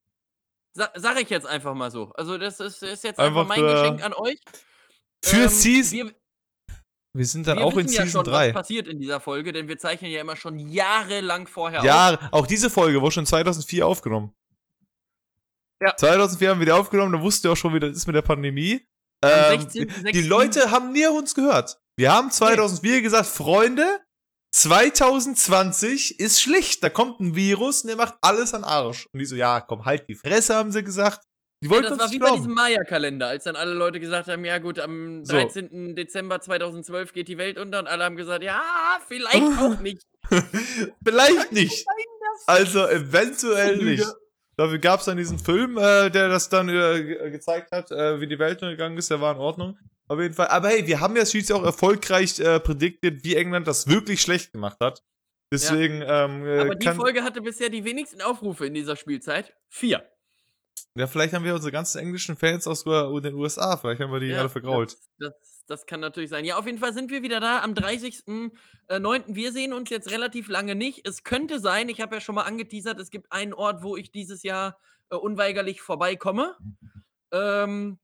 Sa sag ich jetzt einfach mal so. Also das ist, ist jetzt Einfach, einfach, mein äh, Geschenk an euch. Für Ähm, Season. Wir, Wir, sind dann wir auch in wissen ja Season schon, was 3. passiert in dieser Folge, denn wir zeichnen ja immer schon jahrelang vorher auf. Ja, auch diese Folge wurde schon 2004 aufgenommen. Ja. 2004 haben wir die aufgenommen, da wussten wir auch schon, wie das ist mit der Pandemie. Ähm, 16.06. die Leute haben nie uns gehört. Wir haben 2004 gesagt, Freunde, 2020 ist schlicht. Da kommt ein Virus und der macht alles an Arsch. Und die so, ja, komm, halt die Fresse, haben sie gesagt. Die Ja, wollten das uns war wie nicht bei glauben. diesem Maya-Kalender, als dann alle Leute gesagt haben, ja gut, am So. 13. Dezember 2012 geht die Welt unter und alle haben gesagt, ja, vielleicht auch [LAUGHS] nicht. Vielleicht nicht. Also eventuell nicht. Dafür gab es dann diesen Film, äh, der das dann äh, ge- gezeigt hat, äh, wie die Welt untergegangen ist. Der war in Ordnung. Auf jeden Fall. Aber hey, wir haben ja schließlich auch erfolgreich äh, prediktet, wie England das wirklich schlecht gemacht hat. Deswegen, ähm, äh, Aber die Folge hatte bisher die wenigsten Aufrufe in dieser Spielzeit. Vier. Ja, vielleicht haben wir unsere ganzen englischen Fans aus äh, den USA, vielleicht haben wir die Ja, alle vergrault. Das, das, das kann natürlich sein. Ja, auf jeden Fall sind wir wieder da am 30.09. Wir sehen uns jetzt relativ lange nicht. Es könnte sein, ich habe ja schon mal angeteasert, es gibt einen Ort, wo ich dieses Jahr äh, unweigerlich vorbeikomme. Ähm,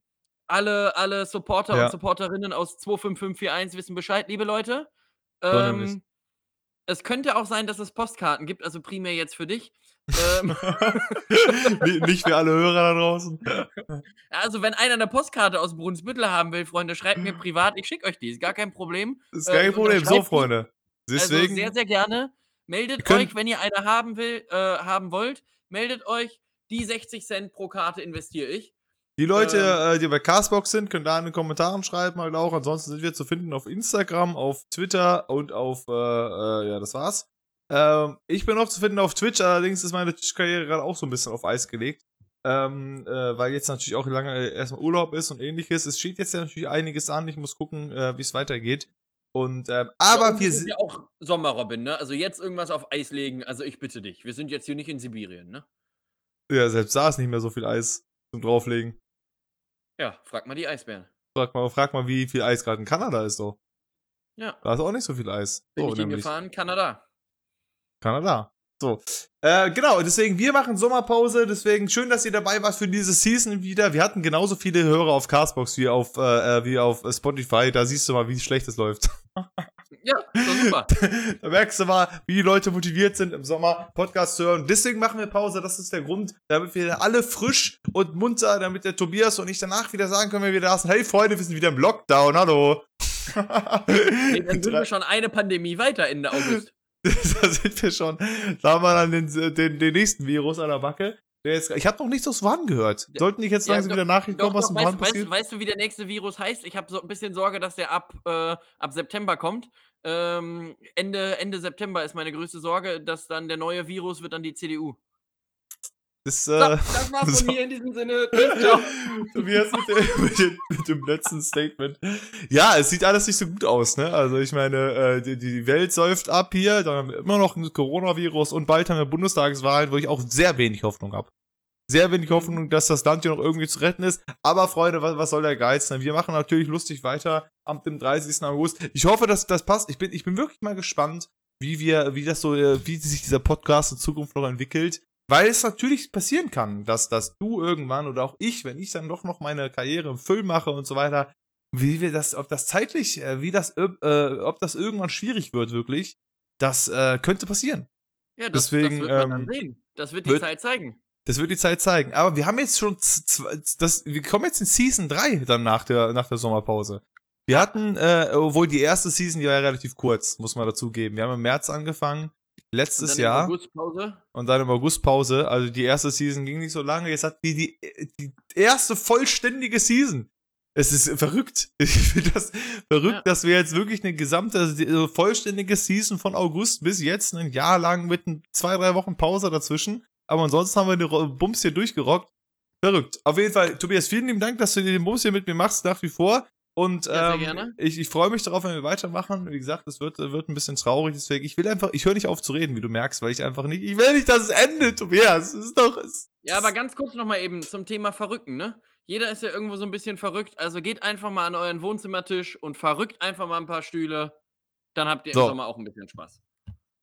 alle, alle Supporter Ja. und Supporterinnen aus 25541 wissen Bescheid, liebe Leute. Ähm, es könnte auch sein, dass es Postkarten gibt, also primär jetzt für dich. Ähm, [LAUGHS] Ni- nicht für alle Hörer da draußen. also, wenn einer eine Postkarte aus Brunsbüttel haben will, Freunde, schreibt mir privat, ich schicke euch die, ist gar kein Problem. Ist Äh, kein ich Problem. So. Freunde. Deswegen. Also sehr, sehr gerne. Meldet euch, wenn ihr eine haben will, äh, haben wollt, meldet euch. Die 60 Cent pro Karte investiere ich. Die Leute, Ähm, äh, die bei Castbox sind, können da in den Kommentaren schreiben halt auch. Ansonsten sind wir zu finden auf Instagram, auf Twitter und auf, äh, äh, ja, das war's. Ähm, ich bin auch zu finden auf Twitch, allerdings ist meine Twitch-Karriere gerade auch so ein bisschen auf Eis gelegt. Ähm, äh, weil jetzt natürlich auch lange erstmal Urlaub ist und ähnliches. Es steht jetzt ja natürlich einiges an. Ich muss gucken, äh, wie es weitergeht. Und, ähm, aber und wir sind. ja auch Sommerrobin, ne? Also jetzt irgendwas auf Eis legen, also ich bitte dich. Wir sind jetzt hier nicht in Sibirien, ne? Ja, selbst da ist nicht mehr so viel Eis. zum drauflegen. Ja, frag mal die Eisbären. Frag mal, frag mal, wie viel Eis gerade in Kanada ist so. Ja. Da ist auch nicht so viel Eis. Bin so, ich hingefahren, Kanada. Kanada. So. Äh, genau, deswegen, wir machen Sommerpause. Deswegen schön, dass ihr dabei wart für diese Season wieder. Wir hatten genauso viele Hörer auf Castbox wie auf, äh, wie auf Spotify. Da siehst du mal, wie schlecht es läuft. Ja, super. [LAUGHS] da merkst du mal, wie die Leute motiviert sind im Sommer Podcast zu hören. Deswegen machen wir Pause. Das ist der Grund, damit wir alle frisch und munter, damit der Tobias und ich danach wieder sagen können, wenn wir da sind, hey Freunde, wir sind wieder im Lockdown, hallo. [LAUGHS] nee, dann sind wir schon eine Pandemie weiter Ende August. [LAUGHS] da sind wir schon. Da haben wir dann den, den, den nächsten Virus an der Backe. Jetzt, ich habe noch nichts aus Wuhan gehört. Sollten nicht jetzt langsam ja, wieder Nachrichten kommen, was in Wuhan weißt, passiert? Weißt, weißt, du, wie der nächste Virus heißt? Ich habe so ein bisschen Sorge, dass der ab, äh, ab September kommt. Ähm, Ende, Ende September ist meine größte Sorge, dass dann der neue Virus wird dann die CDU. Das, so, äh, das war's [LAUGHS] von mir in diesem Sinne. [LAUGHS] Tobias mit, [LAUGHS] mit, dem, mit dem letzten Statement. Ja, es sieht alles nicht so gut aus, ne? Also ich meine, äh, die, die Welt säuft ab hier, dann haben wir immer noch ein Coronavirus und bald haben wir Bundestagswahlen, wo ich auch sehr wenig Hoffnung habe. Sehr wenig Hoffnung, dass das Land hier noch irgendwie zu retten ist. Aber Freunde, was, was soll der Geiz? Ne? Wir machen natürlich lustig weiter am dem 30. August. Ich hoffe, dass das passt. Ich bin, ich bin wirklich mal gespannt, wie wir, wie das so, äh, wie sich dieser Podcast in Zukunft noch entwickelt. Weil es natürlich passieren kann, dass, dass du irgendwann oder auch ich, wenn ich dann doch noch meine Karriere im Film mache und so weiter, wie wir das, ob das zeitlich, äh, wie das, äh, ob das irgendwann schwierig wird, wirklich, das äh, könnte passieren. Ja, das, Deswegen, das wird man ähm, dann sehen. Das wird die wird, Zeit zeigen. Das wird die Zeit zeigen. Aber wir haben jetzt schon, das, wir kommen jetzt in Season 3 dann nach der, nach der Sommerpause. Wir hatten, äh, obwohl die erste Season, die war ja relativ kurz, muss man dazu geben. Wir haben im März angefangen letztes und Jahr. Augustpause. Und dann im Augustpause. Also die erste Season ging nicht so lange. Jetzt hat die die, die erste vollständige Season. Es ist verrückt. [LAUGHS] Ich finde das verrückt, ja. dass wir jetzt wirklich eine gesamte, also vollständige Season von August bis jetzt ein Jahr lang mit zwei, drei Wochen Pause dazwischen. Aber ansonsten haben wir den Bums hier durchgerockt. Verrückt. Auf jeden Fall, Tobias, vielen lieben Dank, dass du den Bums hier mit mir machst, nach wie vor. Und ja, ähm, ich, ich freue mich darauf, wenn wir weitermachen. Wie gesagt, es wird, wird ein bisschen traurig, deswegen, ich will einfach, ich höre nicht auf zu reden, wie du merkst, weil ich einfach nicht, ich will nicht, dass es endet, Tobias. Es ist doch. Es, ja, aber ganz kurz nochmal eben zum Thema Verrücken, ne? Jeder ist ja irgendwo so ein bisschen verrückt, also geht einfach mal an euren Wohnzimmertisch und verrückt einfach mal ein paar Stühle. Dann habt ihr so. im Sommer auch ein bisschen Spaß.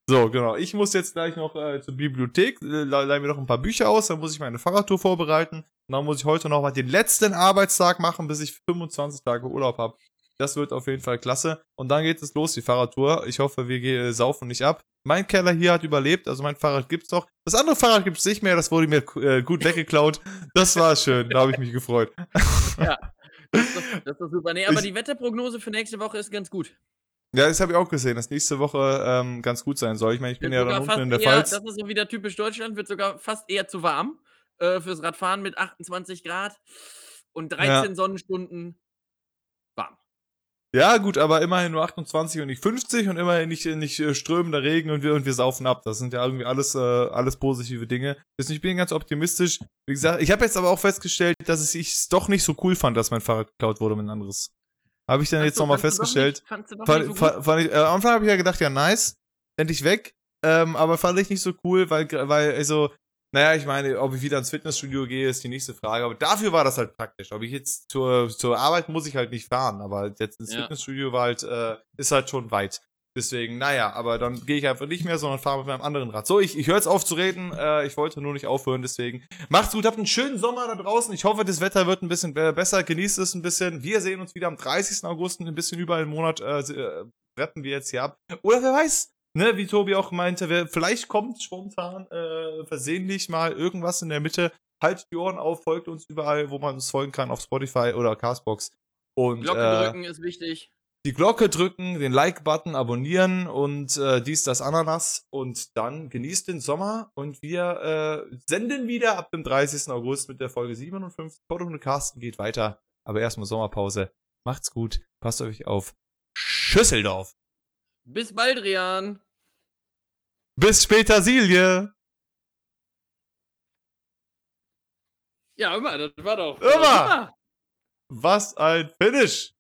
So, genau. Ich muss jetzt gleich noch äh, zur Bibliothek, äh, leihe mir noch ein paar Bücher aus, dann muss ich meine Fahrradtour vorbereiten. Und dann muss ich heute noch mal den letzten Arbeitstag machen, bis ich 25 Tage Urlaub habe. Das wird auf jeden Fall klasse. Und dann geht es los, die Fahrradtour. Ich hoffe, wir äh, saufen nicht ab. Mein Keller hier hat überlebt, also mein Fahrrad gibt's doch. Das andere Fahrrad gibt's nicht mehr, das wurde mir äh, gut weggeklaut. Das war schön, da habe ich mich gefreut. ja, das ist, doch, das ist doch super. Nee, aber ich, die Wetterprognose für nächste Woche ist ganz gut. Ja, das habe ich auch gesehen, dass nächste Woche ähm, ganz gut sein soll. Ich meine, ich bin ja dann unten in der eher, Pfalz. Das ist so wieder typisch Deutschland, wird sogar fast eher zu warm äh, fürs Radfahren mit 28 Grad und 13 ja. Sonnenstunden warm. Ja, gut, aber immerhin nur 28 und nicht 50 und immerhin nicht, nicht äh, strömender Regen und wir, und wir saufen ab. Das sind ja irgendwie alles, äh, alles positive Dinge. Ich bin ganz optimistisch. Wie gesagt, ich habe jetzt aber auch festgestellt, dass ich es doch nicht so cool fand, dass mein Fahrrad geklaut wurde mit ein anderes. Habe ich dann jetzt nochmal festgestellt. Nicht, so fand, fand ich, äh, am Anfang habe ich ja gedacht, ja, nice, endlich weg. Ähm, aber fand ich nicht so cool, weil, weil, also, naja, ich meine, ob ich wieder ins Fitnessstudio gehe, ist die nächste Frage. Aber dafür war das halt praktisch. Ob ich jetzt zur, zur Arbeit muss ich halt nicht fahren, aber jetzt ins ja. Fitnessstudio war halt, äh, ist halt schon weit. Deswegen, naja, aber dann gehe ich einfach nicht mehr, sondern fahre mit meinem anderen Rad. So, ich, ich höre jetzt auf zu reden. Äh, ich wollte nur nicht aufhören, deswegen. Macht's gut, habt einen schönen Sommer da draußen. Ich hoffe, das Wetter wird ein bisschen besser. Genießt es ein bisschen. Wir sehen uns wieder am 30. August, ein bisschen über einen Monat äh, äh, retten wir jetzt hier ab. Oder wer weiß, ne, wie Tobi auch meinte, wer, vielleicht kommt spontan äh, versehentlich mal irgendwas in der Mitte. Halt die Ohren auf, folgt uns überall, wo man uns folgen kann, auf Spotify oder Castbox. Und, Glocke äh, drücken ist wichtig die Glocke drücken, den Like-Button abonnieren und äh, dies, das, Ananas. Und dann genießt den Sommer und wir äh, senden wieder ab dem 30. August mit der Folge 57. Podcast Carsten geht weiter. Aber erstmal Sommerpause. Macht's gut, passt euch auf. Schüsseldorf. Bis bald, Rian. Bis später, Silje. Ja, immer, das war doch. Immer. Was ein Finish.